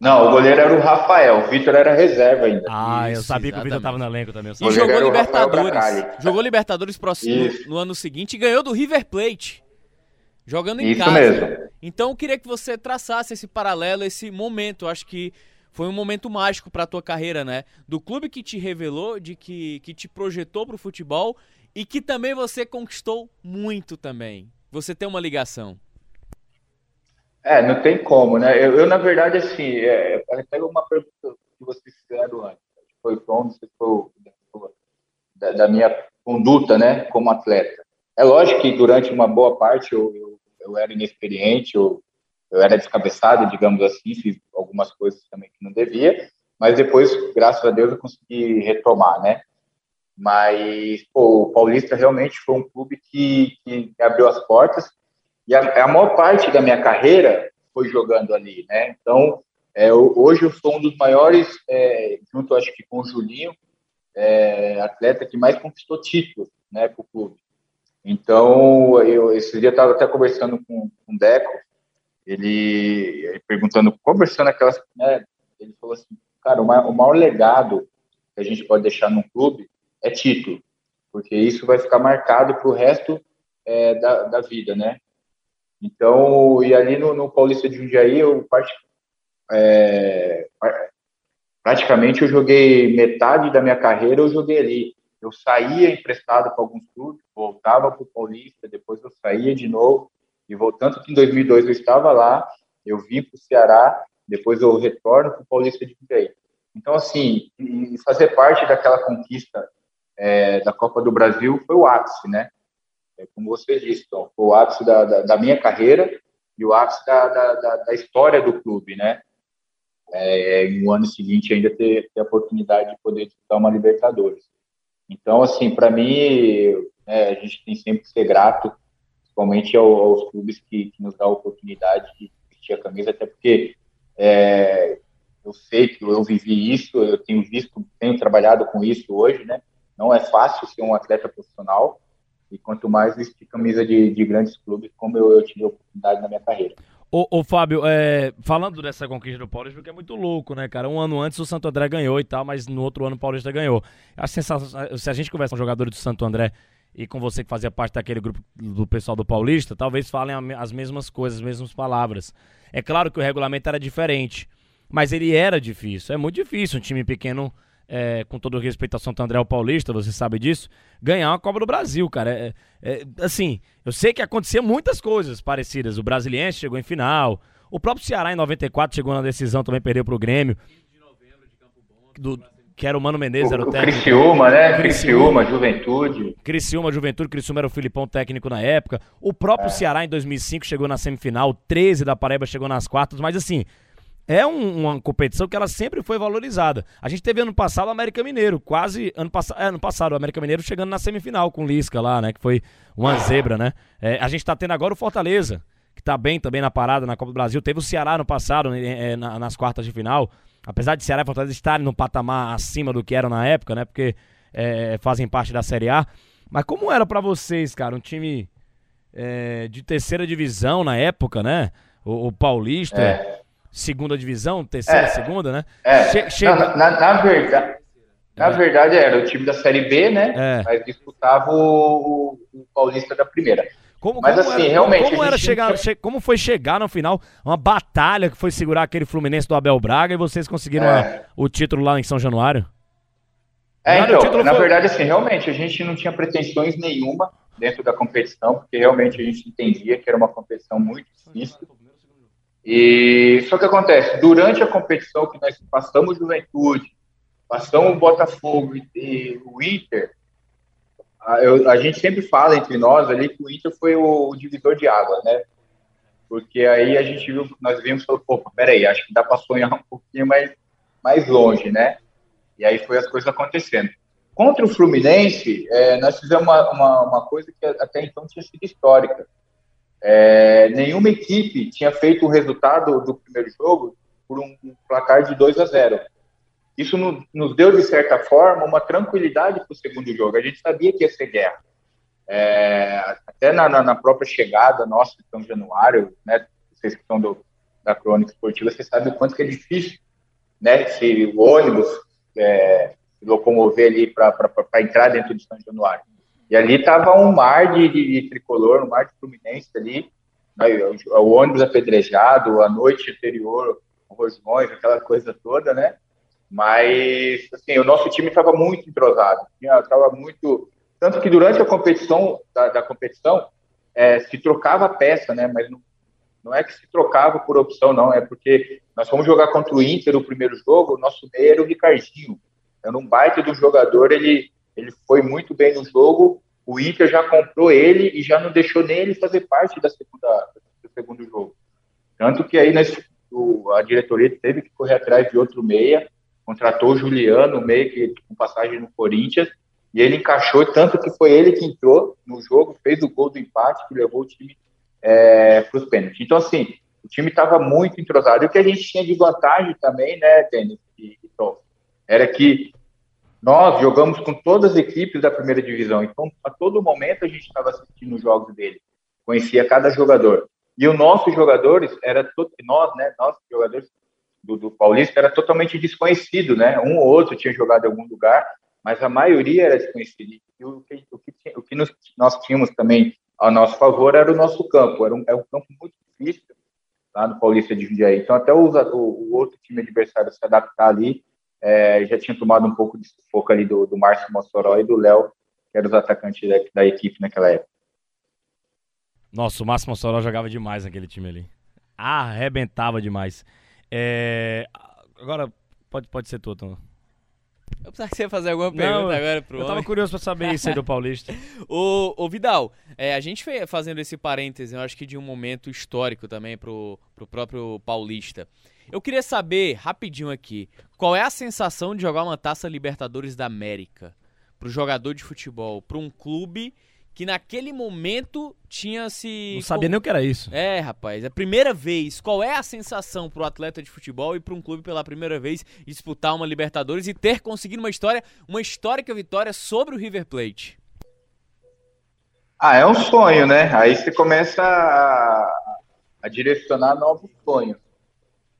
S3: Não, o goleiro era o Rafael, o Vitor era reserva ainda.
S2: Ah, Isso, eu sabia exatamente. que o Vitor estava no elenco também.
S1: E jogou Libertadores. Jogou Libertadores no, no, ano seguinte e ganhou do River Plate. Jogando em
S3: Isso
S1: casa.
S3: mesmo.
S1: Então eu queria que você traçasse esse paralelo, esse momento. Eu acho que foi um momento mágico para tua carreira, né? Do clube que te revelou, de que, que te projetou para o futebol e que também você conquistou muito também. Você tem uma ligação.
S3: É, não tem como, né? Eu, eu na verdade, assim, é, até uma pergunta que vocês fizeram antes, foi Tom, não sei se foi da, da, minha conduta, né, como atleta. É lógico que durante uma boa parte eu, eu, eu era inexperiente, eu, eu era descabeçado, digamos assim, fiz algumas coisas também que não devia, mas depois, graças a Deus, eu consegui retomar, né? Mas, pô, o Paulista realmente foi um clube que, que abriu as portas e a, a maior parte da minha carreira foi jogando ali, né? Então, é, hoje eu sou um dos maiores, é, junto acho que com o Julinho, é, atleta que mais conquistou títulos, né, para o clube. Então, eu, esse dia eu estava até conversando com, com o Deco, ele, ele perguntando, conversando aquelas, né, ele falou assim, cara, o maior, o maior legado que a gente pode deixar num clube é título, porque isso vai ficar marcado para o resto é, da, da vida, né? Então, e ali no, no Paulista de Jundiaí, eu é, praticamente eu joguei metade da minha carreira, eu joguei ali. Eu saía emprestado para alguns clubes, voltava para o Paulista, depois eu saía de novo, e voltando que em 2002 eu estava lá, eu vim para o Ceará, depois eu retorno para o Paulista de Jundiaí. Então, assim, fazer parte daquela conquista é, da Copa do Brasil foi o ápice, né? É, como você disse, então, o ápice da, da, da, minha carreira e o ápice da, da, da história do clube, né? É, no ano seguinte ainda ter, ter, a oportunidade de poder disputar uma Libertadores. Então, assim, para mim, é, a gente tem sempre que ser grato, principalmente aos, aos clubes que, que, nos dão a oportunidade de vestir a camisa, até porque é, eu sei que eu vivi isso, eu tenho visto, tenho trabalhado com isso hoje, né? Não é fácil ser um atleta profissional, e quanto mais vestir camisa de, de grandes clubes, como eu, eu tive a oportunidade na minha carreira.
S2: Ô, ô Fábio, é, falando dessa conquista do Paulista, porque é muito louco, né, cara? Um ano antes o Santo André ganhou e tal, mas no outro ano o Paulista ganhou. Acho sensacional. Se a gente conversa com jogadores do Santo André e com você que fazia parte daquele grupo do pessoal do Paulista, talvez falem as mesmas coisas, as mesmas palavras. É claro que o regulamento era diferente, mas ele era difícil. É muito difícil um time pequeno é, com todo respeito ao Santo André ao Paulista, você sabe disso, ganhar uma Copa do Brasil, cara. É, é, assim, eu sei que acontecia muitas coisas parecidas. O Brasiliense chegou em final, o próprio Ceará em 94 chegou na decisão, também perdeu pro Grêmio. Do, que era o Mano Menezes,
S3: o,
S2: era o, técnico.
S3: Criciúma, né? Criciúma, Juventude.
S2: Criciúma, Juventude, Criciúma era o Filipão técnico na época. O próprio é. Ceará em 2005 chegou na semifinal, 13 da Paraíba chegou nas quartas, mas assim, é um, uma competição que ela sempre foi valorizada. A gente teve ano passado o América Mineiro, quase ano, pass é, ano passado, o América Mineiro chegando na semifinal com o Lisca lá, né? Que foi uma zebra, né? É, a gente tá tendo agora o Fortaleza, que tá bem também na parada na Copa do Brasil. Teve o Ceará no passado, é, na, nas quartas de final. Apesar de Ceará e Fortaleza estarem no patamar acima do que eram na época, né? Porque é, fazem parte da Série A. Mas como era para vocês, cara, um time é, de terceira divisão na época, né? O, o Paulista, é. Segunda divisão, terceira, é. segunda, né?
S3: É. Che chega... na, na, na, verdade, na é. verdade era o time da Série B, né? É. Mas disputava o, o Paulista da primeira.
S2: Como, Mas como assim, era, realmente. Como, era chegar, tinha... como foi chegar no final? Uma batalha que foi segurar aquele Fluminense do Abel Braga e vocês conseguiram é. a, o título lá em São Januário?
S3: É, então, na foi... verdade, assim, realmente a gente não tinha pretensões nenhuma dentro da competição, porque realmente a gente entendia que era uma competição muito difícil. E só que acontece, durante a competição que nós passamos Juventude, passamos o Botafogo e, e o Inter, a, eu, a, gente sempre fala entre nós ali que o Inter foi o, o divisor de água, né? Porque aí a gente viu, nós vimos falou, pô, peraí, acho que dá para sonhar um pouquinho mais, mais longe, né? E aí foi as coisas acontecendo. Contra o Fluminense, é, nós fizemos uma, uma, uma, coisa que até então tinha sido histórica. É, nenhuma equipe tinha feito o resultado do primeiro jogo por um, placar de 2 a 0. Isso no, nos deu, de certa forma, uma tranquilidade para o segundo jogo. A gente sabia que ia ser guerra. É, até na, na, própria chegada nossa em São Januário, né, vocês que são do, da crônica esportiva, vocês sabem o quanto que é difícil né, se o ônibus é, se locomover ali para entrar dentro de São Januário. E ali estava um mar de, de, de, tricolor, um mar de fluminense ali, o, o, ônibus apedrejado, a noite anterior, rojões, aquela coisa toda, né? Mas, assim, o nosso time estava muito entrosado, estava muito... Tanto que durante a competição, da, da competição, é, se trocava peça, né? Mas não, não é que se trocava por opção, não, é porque nós fomos jogar contra o Inter o primeiro jogo, o nosso meio era o Ricardinho, era um baita do jogador, ele, ele foi muito bem no jogo, o Inter já comprou ele e já não deixou nem ele fazer parte da segunda, do segundo jogo. Tanto que aí nós, o, a diretoria teve que correr atrás de outro meia, contratou o Juliano, meio que com passagem no Corinthians, e ele encaixou, tanto que foi ele que entrou no jogo, fez o gol do empate, que levou o time é, para os pênaltis. Então, assim, o time estava muito entrosado. E o que a gente tinha de vantagem também, né, Denis e, e era que nós jogamos com todas as equipes da primeira divisão, então a todo momento a gente estava assistindo os jogos dele, conhecia cada jogador. E os nossos jogadores, era todo, nós, né, nossos jogadores do, do, Paulista, era totalmente desconhecido, né? Um ou outro tinha jogado em algum lugar, mas a maioria era desconhecido. E o que, o que, o que nós, nós tínhamos também a nosso favor era o nosso campo, era um, era um campo muito difícil lá no Paulista de Jundiaí. Então, até o, o, o outro time adversário se adaptar ali, é, já tinha tomado um pouco de sufoco ali do, do Márcio Mossoró e do Léo, que eram os atacantes da, da, equipe naquela época.
S2: Nossa, o Márcio Mossoró jogava demais naquele time ali. Arrebentava demais. É... Agora, pode, pode ser tu, Tom.
S1: Eu pensava que você ia fazer alguma pergunta Não, agora pro
S2: Eu
S1: homem.
S2: tava curioso pra saber isso aí do Paulista.
S1: ô, ô, Vidal, é, a gente fazendo esse parêntese, eu acho que de um momento histórico também pro, pro próprio Paulista. Eu queria saber, rapidinho aqui, qual é a sensação de jogar uma taça Libertadores da América pro jogador de futebol, pra um clube que naquele momento tinha se.
S2: Não sabia nem o que era isso.
S1: É, rapaz. É a primeira vez. Qual é a sensação pro atleta de futebol e para um clube pela primeira vez disputar uma Libertadores e ter conseguido uma história, uma histórica vitória sobre o River Plate?
S3: Ah, é um sonho, né? Aí você começa a, a direcionar novos sonhos.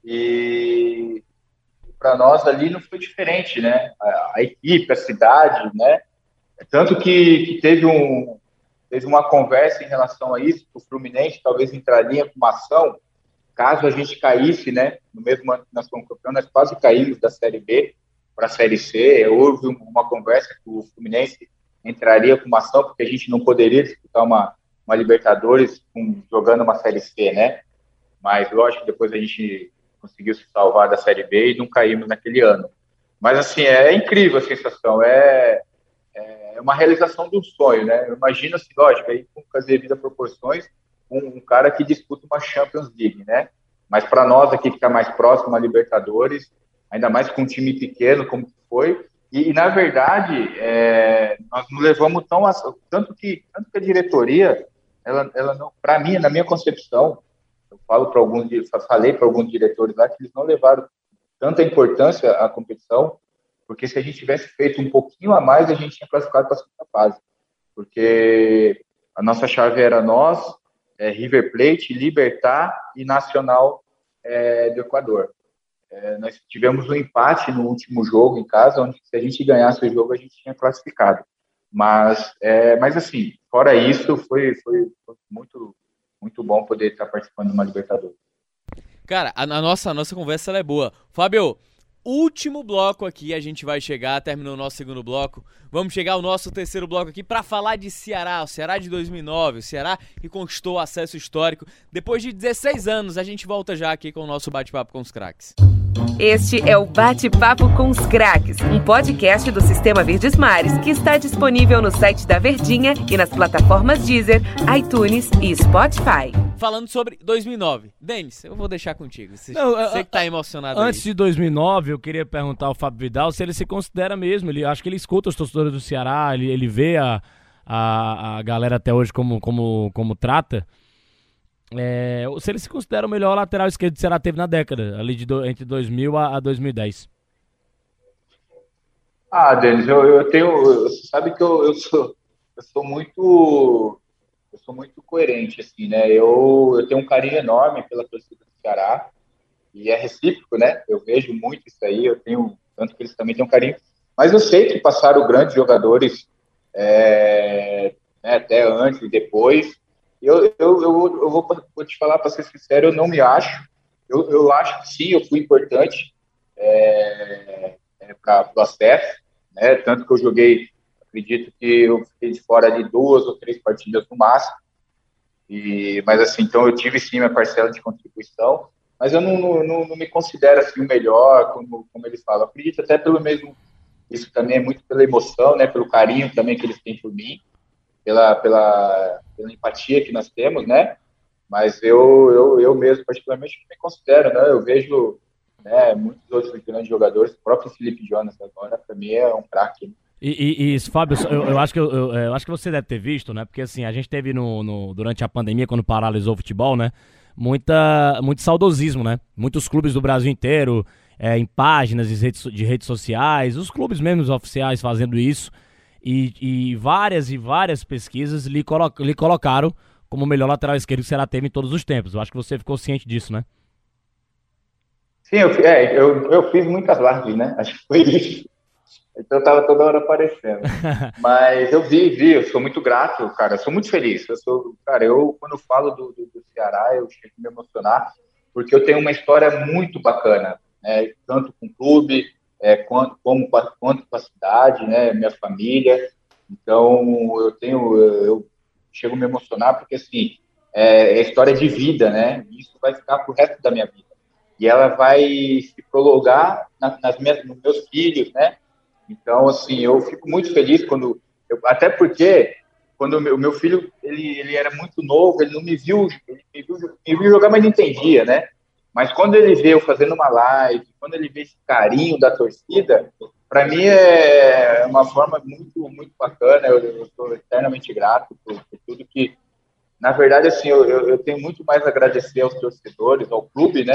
S3: E para nós ali não foi diferente, né? A, a, equipe, a cidade, né? Tanto que, que teve, um, teve uma conversa em relação a isso, que o Fluminense talvez entraria com uma ação, caso a gente caísse, né? No mesmo ano que nós fomos campeão, nós quase caímos da Série B para a Série C. Houve uma conversa que o Fluminense entraria com uma ação, porque a gente não poderia disputar uma, uma Libertadores com, jogando uma Série C, né? Mas lógico, depois a gente conseguiu se salvar da Série B e não caímos naquele ano. Mas, assim, é incrível a sensação, é, é uma realização de um sonho, né? Imagina, assim, lógico, aí com as devidas proporções, um, um, cara que disputa uma Champions League, né? Mas para nós aqui que está mais próximo a Libertadores, ainda mais com um time pequeno como foi, e, e na verdade, é, nós não levamos tão a, tanto que tanto que a diretoria, ela, ela para mim, na minha concepção, eu falo para alguns, falei para alguns diretores lá que eles não levaram tanta importância à competição, porque se a gente tivesse feito um pouquinho a mais, a gente tinha classificado para a segunda fase. porque a nossa chave era nós, é, River Plate, Libertar e Nacional é, do Equador. É, nós tivemos um empate no último jogo em casa, onde se a gente ganhasse o jogo, a gente tinha classificado. Mas, é, mas assim, fora isso, foi, foi, muito, muito bom poder estar participando de uma Libertadores.
S1: Cara, a, a nossa, a nossa conversa é boa. Fábio, último bloco aqui, a gente vai chegar, terminou o nosso segundo bloco. Vamos chegar ao nosso terceiro bloco aqui para falar de Ceará, o Ceará de 2009, o Ceará que conquistou acesso histórico. Depois de 16 anos, a gente volta já aqui com o nosso bate-papo com os craques.
S4: Este é o Bate-Papo com os Craques, um podcast do Sistema Verdes Mares que está disponível no site da Verdinha e nas plataformas Deezer, iTunes e Spotify.
S1: Falando sobre 2009. Denis, eu vou deixar contigo. Você, Não, você que tá emocionado
S2: Antes
S1: aí.
S2: de 2009, eu queria perguntar ao Fábio Vidal se ele se considera mesmo. Ele, acho que ele escuta os torcedores do Ceará, ele, ele vê a, a, a galera até hoje como, como, como trata. É, se ele se considera o melhor lateral esquerdo que o Ceará teve na década, ali de do, entre 2000 a, a 2010.
S3: Ah, Denis, eu, eu tenho. Você sabe que eu, eu, sou, eu sou muito. Eu sou muito coerente, assim, né? Eu, eu tenho um carinho enorme pela torcida do Ceará. E é recíproco, né? Eu vejo muito isso aí, eu tenho. Tanto que eles também têm um carinho. Mas eu sei que passaram grandes jogadores é, né, até antes e depois. Eu, eu, eu, eu vou, vou, te falar, para ser sincero, eu não me acho. Eu, eu acho que sim, eu fui importante é, é, para o acesso, né? tanto que eu joguei, acredito que eu fiquei de fora de duas ou três partidas no máximo. E, mas assim, então eu tive sim minha parcela de contribuição, mas eu não, não, não me considero assim o melhor, como, como eles falam. Acredito até pelo mesmo, isso também é muito pela emoção, né? Pelo carinho também que eles têm por mim pela, pela, pela empatia que nós temos, né? Mas eu, eu, eu mesmo, particularmente, me considero, né? Eu vejo né, muitos outros grandes jogadores, o próprio Felipe Jonas agora, para mim é um craque.
S2: E, e, e, Fábio, eu, eu acho que eu, eu, eu, acho que você deve ter visto, né? Porque assim, a gente teve no, no, durante a pandemia, quando paralisou o futebol, né? Muita, muito saudosismo, né? Muitos clubes do Brasil inteiro, é, em páginas de redes, de redes sociais, os clubes mesmo os oficiais fazendo isso. E, e várias e várias pesquisas lhe, colo lhe colocaram como o melhor lateral esquerdo que será teve em todos os tempos. Eu acho que você ficou ciente disso, né?
S3: Sim, eu, é, eu, eu fiz muitas lives, né? Acho que foi isso. Então eu tava toda hora aparecendo. Mas eu vi, vi, eu sou muito grato, cara. Eu sou muito feliz. Eu sou, cara, eu quando eu falo do, do, do Ceará, eu chego a me emocionar, porque eu tenho uma história muito bacana, né? Tanto com o clube, é, quanto, como, quanto com a cidade, né, minha família. Então, eu tenho, eu chego a me emocionar porque, assim, é, é história de vida, né? Isso vai ficar pro resto da minha vida. E ela vai se prolongar nas minhas, nos meus filhos, né? Então, assim, eu fico muito feliz quando, eu, até porque quando o meu, filho ele, ele era muito novo, ele não me viu, ele me viu, me viu jogar, mas não entendia, né? Mas quando ele vê eu fazendo uma live, quando ele vê esse carinho da torcida, para mim é uma forma muito, muito bacana. Eu estou eternamente grato por, por, tudo que. Na verdade, assim, eu, eu, tenho muito mais a agradecer aos torcedores, ao clube, né,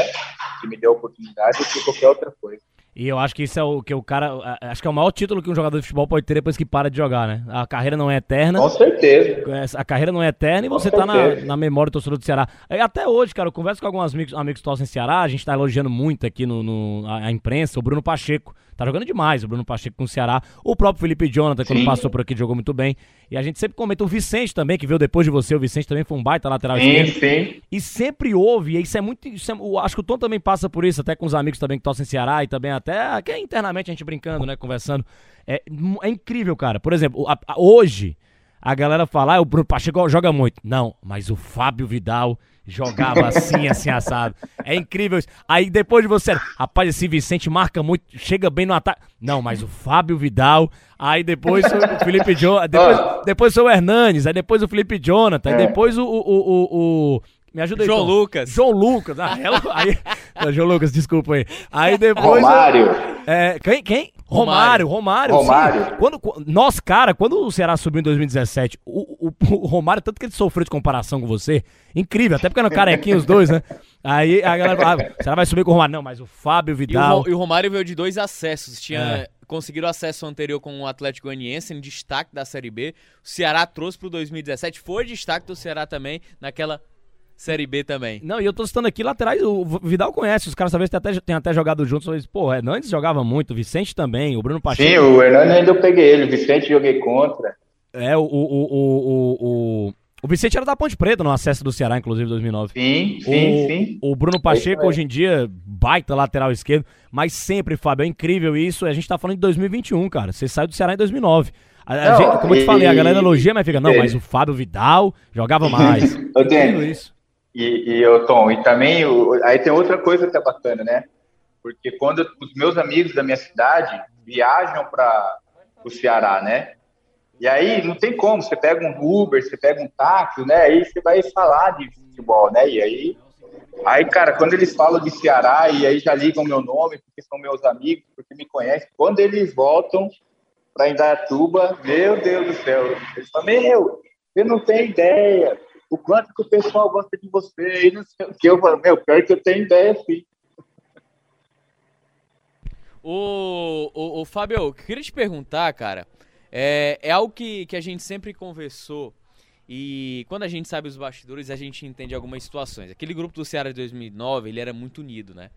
S3: que me deu a oportunidade, do que qualquer outra coisa.
S2: E eu acho que isso é o que o cara. Acho que é o maior título que um jogador de futebol pode ter depois que para de jogar, né? A carreira não é eterna.
S3: Com certeza.
S2: A carreira não é eterna e você Com tá na, na, memória do torcedor do Ceará. Até hoje, cara, eu converso com alguns amigos, amigos torcem Ceará, a gente tá elogiando muito aqui no, no a, a imprensa, o Bruno Pacheco. Tá jogando demais o Bruno Pacheco com o Ceará. O próprio Felipe Jonathan, quando Sim. passou por aqui, jogou muito bem. E a gente sempre comenta o Vicente também, que veio depois de você. O Vicente também foi um baita lateral
S3: sim, esquerdo. Sim.
S2: E sempre houve, e isso é muito. Isso é, acho que o Tom também passa por isso, até com os amigos também que torcem Ceará e também até. Aqui internamente a gente brincando, né? Conversando. É, é incrível, cara. Por exemplo, a, a, hoje a galera fala, ah, o Bruno Pacheco joga muito. Não, mas o Fábio Vidal jogava assim, assim, assado. É incrível isso. Aí depois de você, rapaz, esse Vicente marca muito, chega bem no ataque. Não, mas o Fábio Vidal, aí depois o Felipe Jonathan, depois, depois o Hernanes, aí depois o Felipe Jonathan, aí depois o, o, o, o me ajuda aí.
S1: João Tom. Lucas.
S2: João Lucas. Ah, ela, aí, não, João Lucas, desculpa aí. Aí depois.
S3: Romário.
S2: É, quem? Quem? Romário, Romário.
S3: Romário.
S2: Quando, nossa, cara, quando o Ceará subiu em 2017, o, o, o, Romário, tanto que ele sofreu de comparação com você, incrível, até porque era carequinho os dois, né? Aí a galera fala, ah, o Ceará vai subir com o Romário. Não, mas o Fábio Vidal.
S1: E o, e o Romário veio de dois acessos. Tinha. É. conseguiram acesso anterior com o Atlético Goianiense em destaque da Série B. O Ceará trouxe para o 2017, foi destaque do Ceará também naquela Série B também.
S2: Não, e eu tô citando aqui laterais, o Vidal conhece, os caras talvez tenham até, tenham até jogado juntos, mas, pô, Hernandes jogava muito, o Vicente também, o Bruno Pacheco.
S3: Sim, o Hernandes ainda eu peguei ele, o Vicente joguei contra.
S2: É, o, o, o, o, o Vicente era da Ponte Preta no acesso do Ceará, inclusive, em 2009.
S3: Sim, sim,
S2: o,
S3: sim.
S2: O Bruno Pacheco, hoje em dia, baita lateral esquerdo, mas sempre, Fábio, é incrível isso. A gente tá falando de 2021, cara. Você saiu do Ceará em 2009. A, não, gente, como eu te falei, a galera elogia, mas fica, não, mas o Fábio Vidal jogava mais.
S3: eu tenho isso. E, e Tom, e também, o, aí tem outra coisa que é bacana, né? Porque quando os meus amigos da minha cidade viajam para o Ceará, né? E aí não tem como, você pega um Uber, você pega um táxi, né? Aí você vai falar de futebol, né? E aí, aí, cara, quando eles falam de Ceará e aí já ligam meu nome, porque são meus amigos, porque me conhecem, quando eles voltam para Indaiatuba, meu Deus do céu, eles falam, meu, você não tem ideia o quanto que o pessoal gosta de você, e não sei o que. Eu falo, meu, pior que eu tenho ideia, sim.
S1: O, o, o Fábio, eu queria te perguntar, cara, é, é algo que, que a gente sempre conversou e quando a gente sabe os bastidores, a gente entende algumas situações. Aquele grupo do Ceará de 2009, ele era muito unido, né?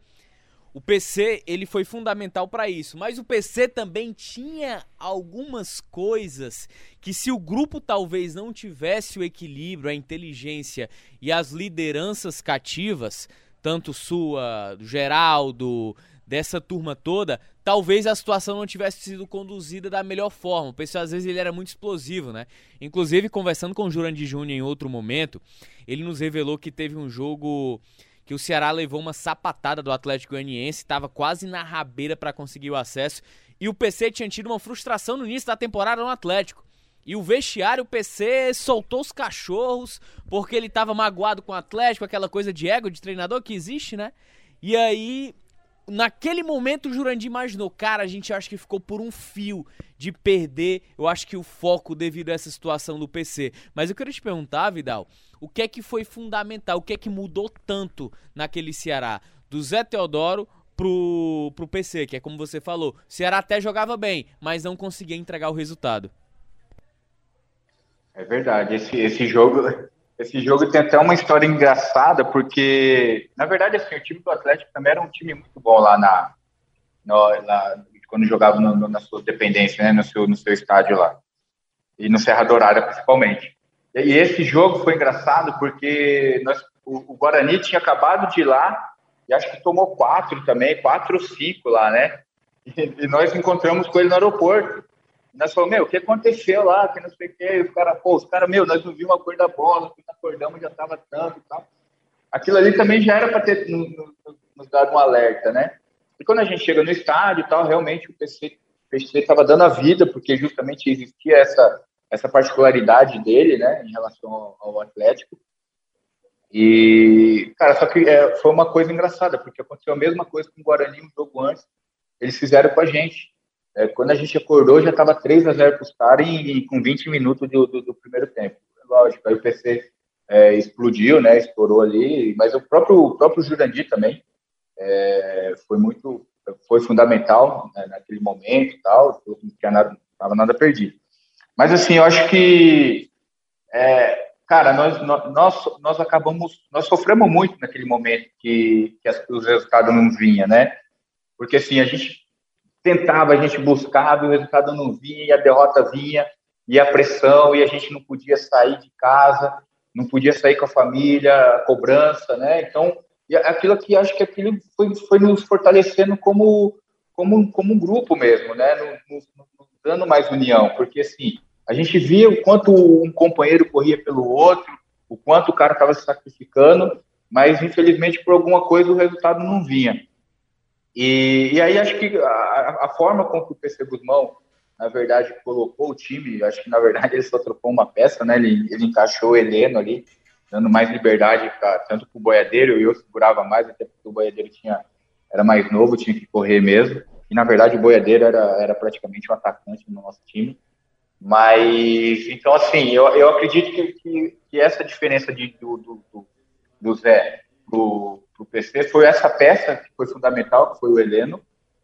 S1: O PC, ele foi fundamental para isso, mas o PC também tinha algumas coisas que se o grupo talvez não tivesse o equilíbrio, a inteligência e as lideranças cativas, tanto sua, do Geraldo, dessa turma toda, talvez a situação não tivesse sido conduzida da melhor forma. O PC às vezes ele era muito explosivo, né? Inclusive conversando com o Jurandir Júnior em outro momento, ele nos revelou que teve um jogo que o Ceará levou uma sapatada do Atlético Goianiense, estava quase na rabeira para conseguir o acesso, e o PC tinha tido uma frustração no início da temporada no Atlético. E o vestiário, o PC soltou os cachorros, porque ele estava magoado com o Atlético, aquela coisa de ego de treinador que existe, né? E aí naquele momento o Jurandir imaginou, cara, a gente acha que ficou por um fio de perder, eu acho que o foco devido a essa situação do PC. Mas eu queria te perguntar, Vidal, o que é que foi fundamental, o que é que mudou tanto naquele Ceará? Do Zé Teodoro pro, pro PC, que é como você falou, Ceará até jogava bem, mas não conseguia entregar o resultado.
S3: É verdade, esse, esse jogo esse jogo tem até uma história engraçada, porque, na verdade, assim, o time do Atlético também era um time muito bom lá na. No, quando jogava no, no, na sua dependência, né, no seu, no seu estádio lá. E no Serra Dourada, principalmente. E, e esse jogo foi engraçado porque nós, o, o, Guarani tinha acabado de ir lá e acho que tomou quatro também, quatro ou cinco lá, né? E, e nós encontramos com ele no aeroporto nós falamos, meu, o que aconteceu lá, que não sei o que, e os caras, pô, os caras, meu, nós não vimos a cor da bola, quando acordamos já tava tanto e tal. Aquilo ali também já era para ter nos, nos dado um alerta, né? E quando a gente chega no estádio e tal, realmente o PC estava dando a vida, porque justamente existia essa, essa particularidade dele, né, em relação ao, Atlético. E, cara, só que é, foi uma coisa engraçada, porque aconteceu a mesma coisa com o Guarani um jogo antes, eles fizeram com a gente. É, quando a gente acordou, já estava 3 a 0 para caras e, com 20 minutos do, do, do, primeiro tempo. Lógico, aí o PC é, explodiu, né? Estourou ali, mas o próprio, o próprio Jurandir também é, foi muito, foi fundamental né, naquele momento e tal, não tinha nada, tava nada perdido. Mas assim, eu acho que, é, cara, nós, nós, nós acabamos, nós sofremos muito naquele momento que, que as, os resultados não vinham, né? Porque assim, a gente tentava, a gente buscava, o resultado não vinha, e a derrota vinha, e a pressão, e a gente não podia sair de casa, não podia sair com a família, cobrança, né? Então, aquilo que acho que aquilo foi, foi nos fortalecendo como, como, como um grupo mesmo, né? Dando mais união, porque assim, a gente via o quanto um companheiro corria pelo outro, o quanto o cara estava se sacrificando, mas infelizmente por alguma coisa o resultado não vinha. E, e aí acho que a, a, forma com que o PC Guzmão, na verdade, colocou o time, acho que na verdade ele só trocou uma peça, né? Ele, ele encaixou o Heleno ali, dando mais liberdade pra, tanto para o boiadeiro, eu segurava mais, até porque o boiadeiro tinha, era mais novo, tinha que correr mesmo. E na verdade o boiadeiro era, era praticamente um atacante no nosso time. Mas, então, assim, eu, eu acredito que, que, que essa diferença de, do, do, do Zé pro, para o PC foi essa peça que foi fundamental, que foi o Heleno.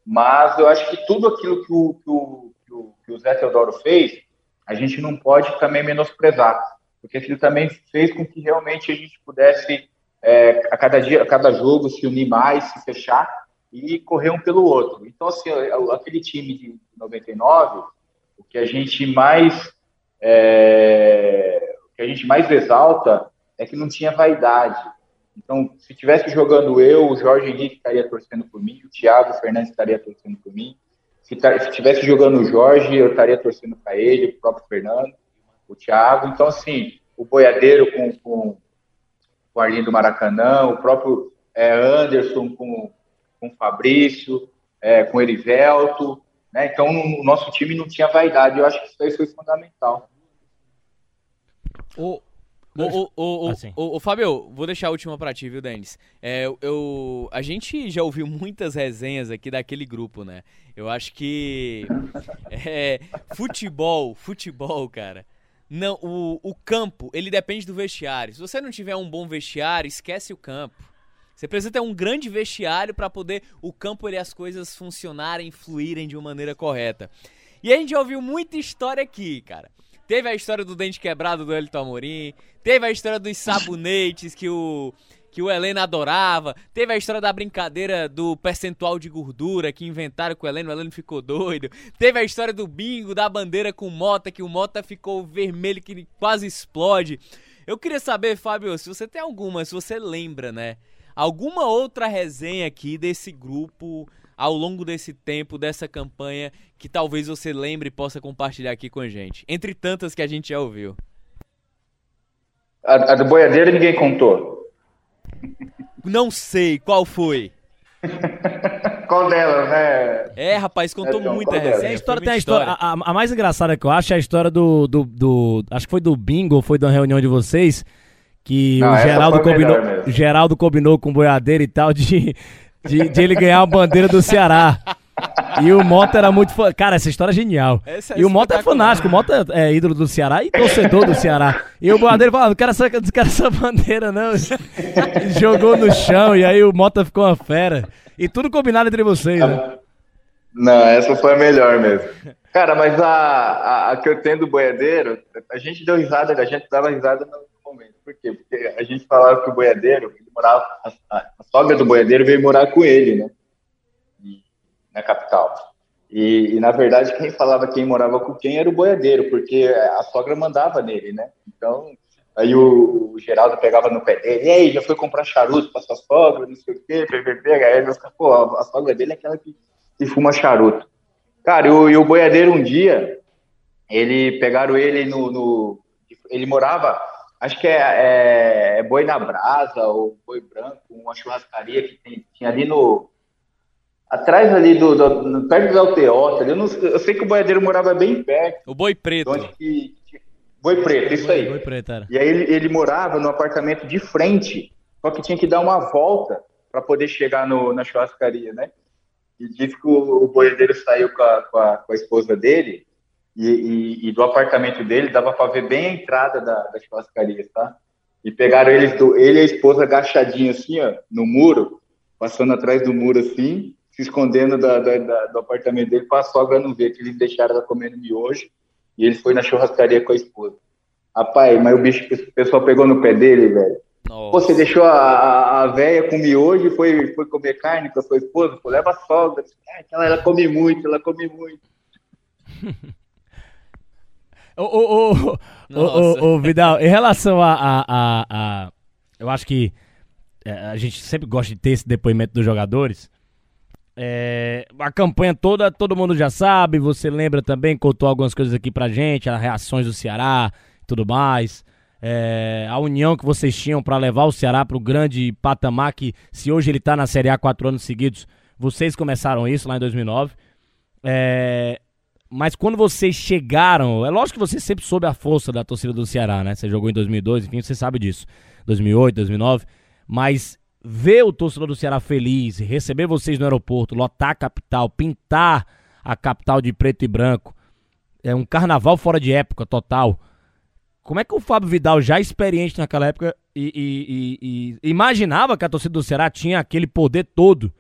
S3: mas eu acho que tudo aquilo que o, que o, que o, que o Zé Teodoro fez, a gente não pode também menosprezar, porque ele também fez com que realmente a gente pudesse, é, a cada dia, a cada jogo, se unir mais, se fechar e correr um pelo outro. Então, assim, aquele time de 99, o que a gente mais é, o que a gente mais exalta é que não tinha vaidade. Então, se tivesse jogando eu, o Jorge Henrique estaria torcendo por mim, o Thiago Fernandes estaria torcendo por mim. Se estivesse jogando o Jorge, eu estaria torcendo para ele, o próprio Fernando, o Thiago. Então, assim, o boiadeiro com, com, com o Arlindo Maracanã, o próprio é, Anderson com, com o Fabrício, é, com o Erivelto. Né? Então, o nosso time não tinha vaidade. Eu acho que isso aí foi fundamental.
S1: O, o, o, o, assim. o, o, Fábio, vou deixar a última pra ti, viu, Denis? É, eu, a gente já ouviu muitas resenhas aqui daquele grupo, né? Eu acho que. É, futebol, futebol, cara. Não, o, o campo, ele depende do vestiário. Se você não tiver um bom vestiário, esquece o campo. Você precisa ter um grande vestiário para poder o campo e as coisas funcionarem, fluírem de uma maneira correta. E a gente já ouviu muita história aqui, cara. Teve a história do dente quebrado do Elton Amorim. Teve a história dos sabonetes que o que o Helena adorava. Teve a história da brincadeira do percentual de gordura que inventaram com o Helena, o Helena ficou doido. Teve a história do bingo, da bandeira com Mota, que o Mota ficou vermelho, que quase explode. Eu queria saber, Fábio, se você tem alguma, se você lembra, né? Alguma outra resenha aqui desse grupo ao longo desse tempo, dessa campanha, que talvez você lembre e possa compartilhar aqui com a gente? Entre tantas que a gente já ouviu.
S3: A, a do boiadeiro ninguém contou.
S1: Não sei, qual foi?
S3: qual delas, né?
S1: É, rapaz, contou é, muita resenha.
S2: A história tem a história. A, a, mais engraçada que eu acho é a história do, do, do, Acho que foi do bingo, foi da reunião de vocês. Que Não, o Geraldo combinou, Geraldo combinou com o boiadeiro e tal de de, de ele ganhar a bandeira do Ceará. E o Mota era muito fã. Cara, essa história é genial. É e o Mota é fanático. O Mota é ídolo do Ceará e torcedor do Ceará. E o Boadeiro falou: não quero essa, não quero essa bandeira, não. Jogou no chão e aí o Mota ficou uma fera. E tudo combinado entre vocês, né?
S3: Não, essa foi a melhor mesmo. Cara, mas a, a, a que eu tenho do boiadeiro, a gente deu risada, a gente dava risada no. Por quê? Porque a gente falava que o boiadeiro, ele morava, a, a, sogra do boiadeiro veio morar com ele, né? na capital. E, e, na verdade, quem falava quem morava com quem era o boiadeiro, porque a sogra mandava nele, né? Então, aí o, o Geraldo pegava no pé dele, e aí, já foi comprar charuto pra sua sogra, não sei o quê, PVP, aí ele pô, a sogra dele é aquela que, que fuma charuto. Cara, o, e o boiadeiro um dia, ele pegaram ele no, no ele morava acho que é, é, é, Boi na Brasa ou Boi Branco, uma churrascaria que tem, tinha ali no. Atrás ali do. do perto do Alteota. Eu, não, eu sei que o boiadeiro morava bem perto.
S1: O Boi Preto.
S3: Onde que, boi Preto, isso aí. Boi Preto, era. E aí ele, ele morava no apartamento de frente, só que tinha que dar uma volta para poder chegar no, na churrascaria, né? E disse que o, o boiadeiro saiu com a, com a, com a esposa dele e, e, e, do apartamento dele dava para ver bem a entrada da, da churrascaria, tá? E pegaram eles do, ele e a esposa agachadinho assim, ó, no muro, passando atrás do muro assim, se escondendo da, da, da, do apartamento dele para a sogra não ver, que eles deixaram ela comendo miojo e ele foi na churrascaria com a esposa. Rapaz, mas o bicho, o pessoal pegou no pé dele, velho. Você deixou a, a, a véia com miojo e foi, foi comer carne com a sua esposa? Pô, leva a sogra. Ela, ela come muito, ela come muito.
S2: Ô, ô, ô, ô, Vidal, em relação a, a, a, a Eu acho que é, a gente sempre gosta de ter esse depoimento dos jogadores. É, a campanha toda, todo mundo já sabe. Você lembra também, contou algumas coisas aqui pra gente, as reações do Ceará e tudo mais. É, a união que vocês tinham para levar o Ceará para o grande patamar que, se hoje ele tá na Série A quatro anos seguidos, vocês começaram isso lá em 2009. É, mas quando vocês chegaram, é lógico que você sempre soube a força da torcida do Ceará, né? Você jogou em 2002, enfim, você sabe disso. 2008, 2009. Mas ver o torcedor do Ceará feliz, receber vocês no aeroporto, lotar a capital, pintar a capital de preto e branco, é um carnaval fora de época total. Como é que o Fábio Vidal, já experiente naquela época, e, e, e, e imaginava que a torcida do Ceará tinha aquele poder todo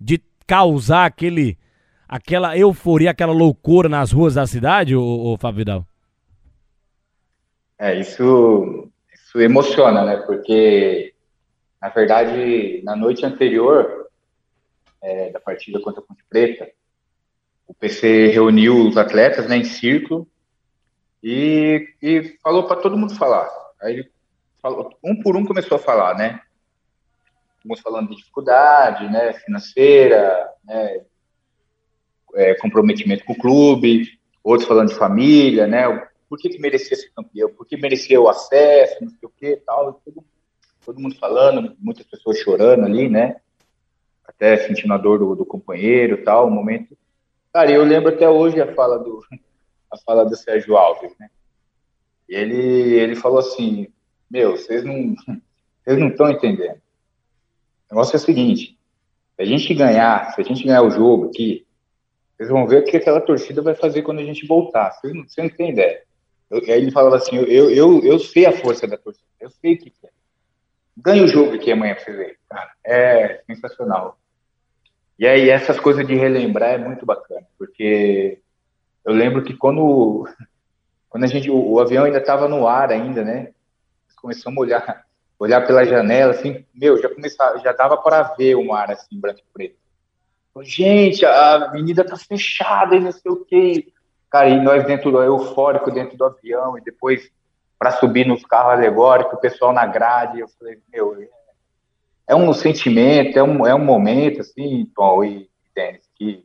S2: de causar aquele, aquela euforia, aquela loucura nas ruas da cidade, ô Fábio Vidal?
S3: É, isso, isso emociona, né? Porque, na verdade, na noite anterior é, da partida contra a Ponte Preta, o PC reuniu os atletas né, em círculo e, e falou para todo mundo falar. Aí ele falou, um por um começou a falar, né? Uns falando de dificuldade, né, financeira, né, é, comprometimento com o clube, outros falando de família, né, por que, que merecia ser campeão, por que merecia o acesso, não sei o que, tal, todo, todo mundo falando, muitas pessoas chorando ali, né, até sentindo a dor do, do companheiro, tal, um momento. Cara, eu lembro até hoje a fala do a fala do Sérgio Alves, né? Ele ele falou assim, meu, vocês não vocês não estão entendendo. O negócio é o seguinte: se a gente ganhar, se a gente ganhar o jogo aqui, vocês vão ver o que aquela torcida vai fazer quando a gente voltar. Vocês não, vocês não têm ideia. Eu, aí ele falava assim: eu, eu, eu sei a força da torcida, eu sei o que é. Ganha o jogo aqui amanhã pra vocês verem, cara. É sensacional. E aí, essas coisas de relembrar é muito bacana, porque eu lembro que quando, quando a gente, o, o avião ainda estava no ar ainda, né? Começamos a olhar olhar pela janela, assim, meu, já começava, já dava para ver o mar, assim, branco e preto. Gente, a avenida tá fechada e não sei o quê. Cara, e nós dentro do eufórico dentro do avião, e depois para subir nos carros alegóricos, o pessoal na grade, eu falei, meu, é um sentimento, é um, é um momento, assim, Tom e Denis, que,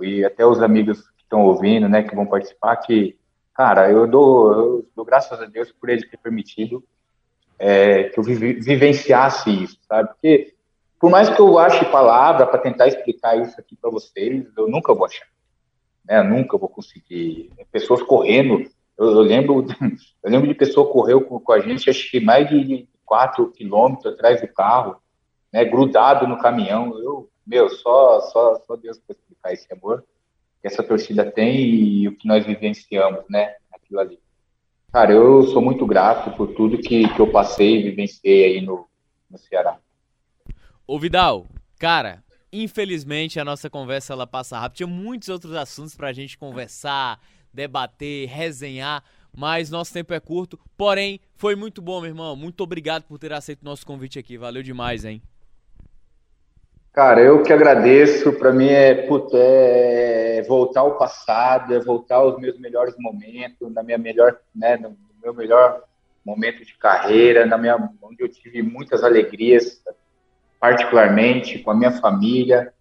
S3: e até os amigos que estão ouvindo, né, que vão participar, que, cara, eu dou, eu dou graças a Deus por ele ter permitido é, que eu vivenciasse isso, sabe? Porque por mais que eu ache palavra para tentar explicar isso aqui para vocês, eu nunca vou achar, né? Eu nunca vou conseguir. Pessoas correndo, eu, eu lembro, eu lembro de pessoa correu com, com, a gente, acho que mais de 4 quilômetros atrás do carro, né? Grudado no caminhão. Eu, meu, só, só, só Deus para explicar esse amor que essa torcida tem e o que nós vivenciamos, né? Aquilo ali. Cara, eu sou muito grato por tudo que, que eu passei e vivenciei aí no, no Ceará.
S1: Ô Vidal, cara, infelizmente a nossa conversa ela passa rápido. Tinha muitos outros assuntos pra gente conversar, debater, resenhar, mas nosso tempo é curto. Porém, foi muito bom, meu irmão. Muito obrigado por ter aceito o nosso convite aqui. Valeu demais, hein?
S3: Cara, eu que agradeço. Para mim é, puta, é voltar ao passado, é voltar aos meus melhores momentos, na minha melhor, né, no meu melhor momento de carreira, na minha, onde eu tive muitas alegrias, particularmente com a minha família,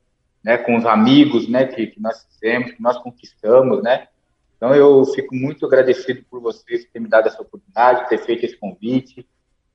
S3: né, com os amigos, né, que, que nós fizemos, que nós conquistamos, né. Então eu fico muito agradecido por vocês terem me dado essa oportunidade, ter feito esse convite.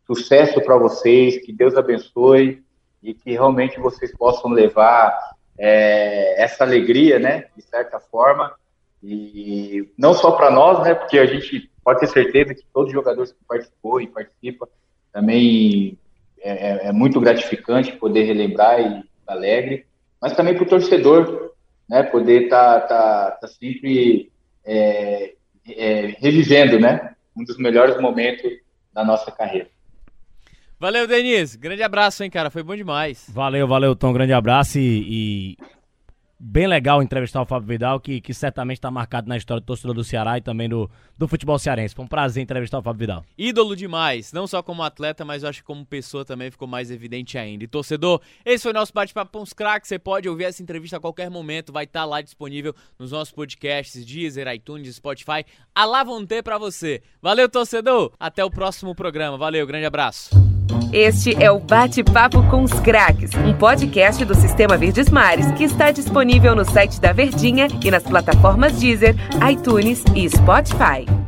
S3: Sucesso para vocês, que Deus abençoe e que realmente vocês possam levar é, essa alegria, né, de certa forma, e não só para nós, né, porque a gente pode ter certeza que todos os jogadores que participou e participa também é, é, é muito gratificante poder relembrar e alegre, mas também para o torcedor, né, poder estar tá, tá, tá sempre é, é, revivendo, né, um dos melhores momentos da nossa carreira.
S1: Valeu, Denise. Grande abraço, hein, cara. Foi bom demais.
S2: Valeu, valeu, Tom. Grande abraço e, e... bem legal entrevistar o Fábio Vidal, que, que certamente está marcado na história do torcedor do Ceará e também do, do futebol cearense. Foi um prazer entrevistar o Fábio Vidal.
S1: Ídolo demais, não só como atleta, mas eu acho que como pessoa também ficou mais evidente ainda. E torcedor, esse foi o nosso bate-papo com os craques. Você pode ouvir essa entrevista a qualquer momento, vai estar tá lá disponível nos nossos podcasts, Deezer, iTunes, Spotify. A vão ter pra você. Valeu, torcedor. Até o próximo programa. Valeu, grande abraço.
S4: Este é o Bate-Papo com os Craques, um podcast do Sistema Verdes Mares que está disponível no site da Verdinha e nas plataformas Deezer, iTunes e Spotify.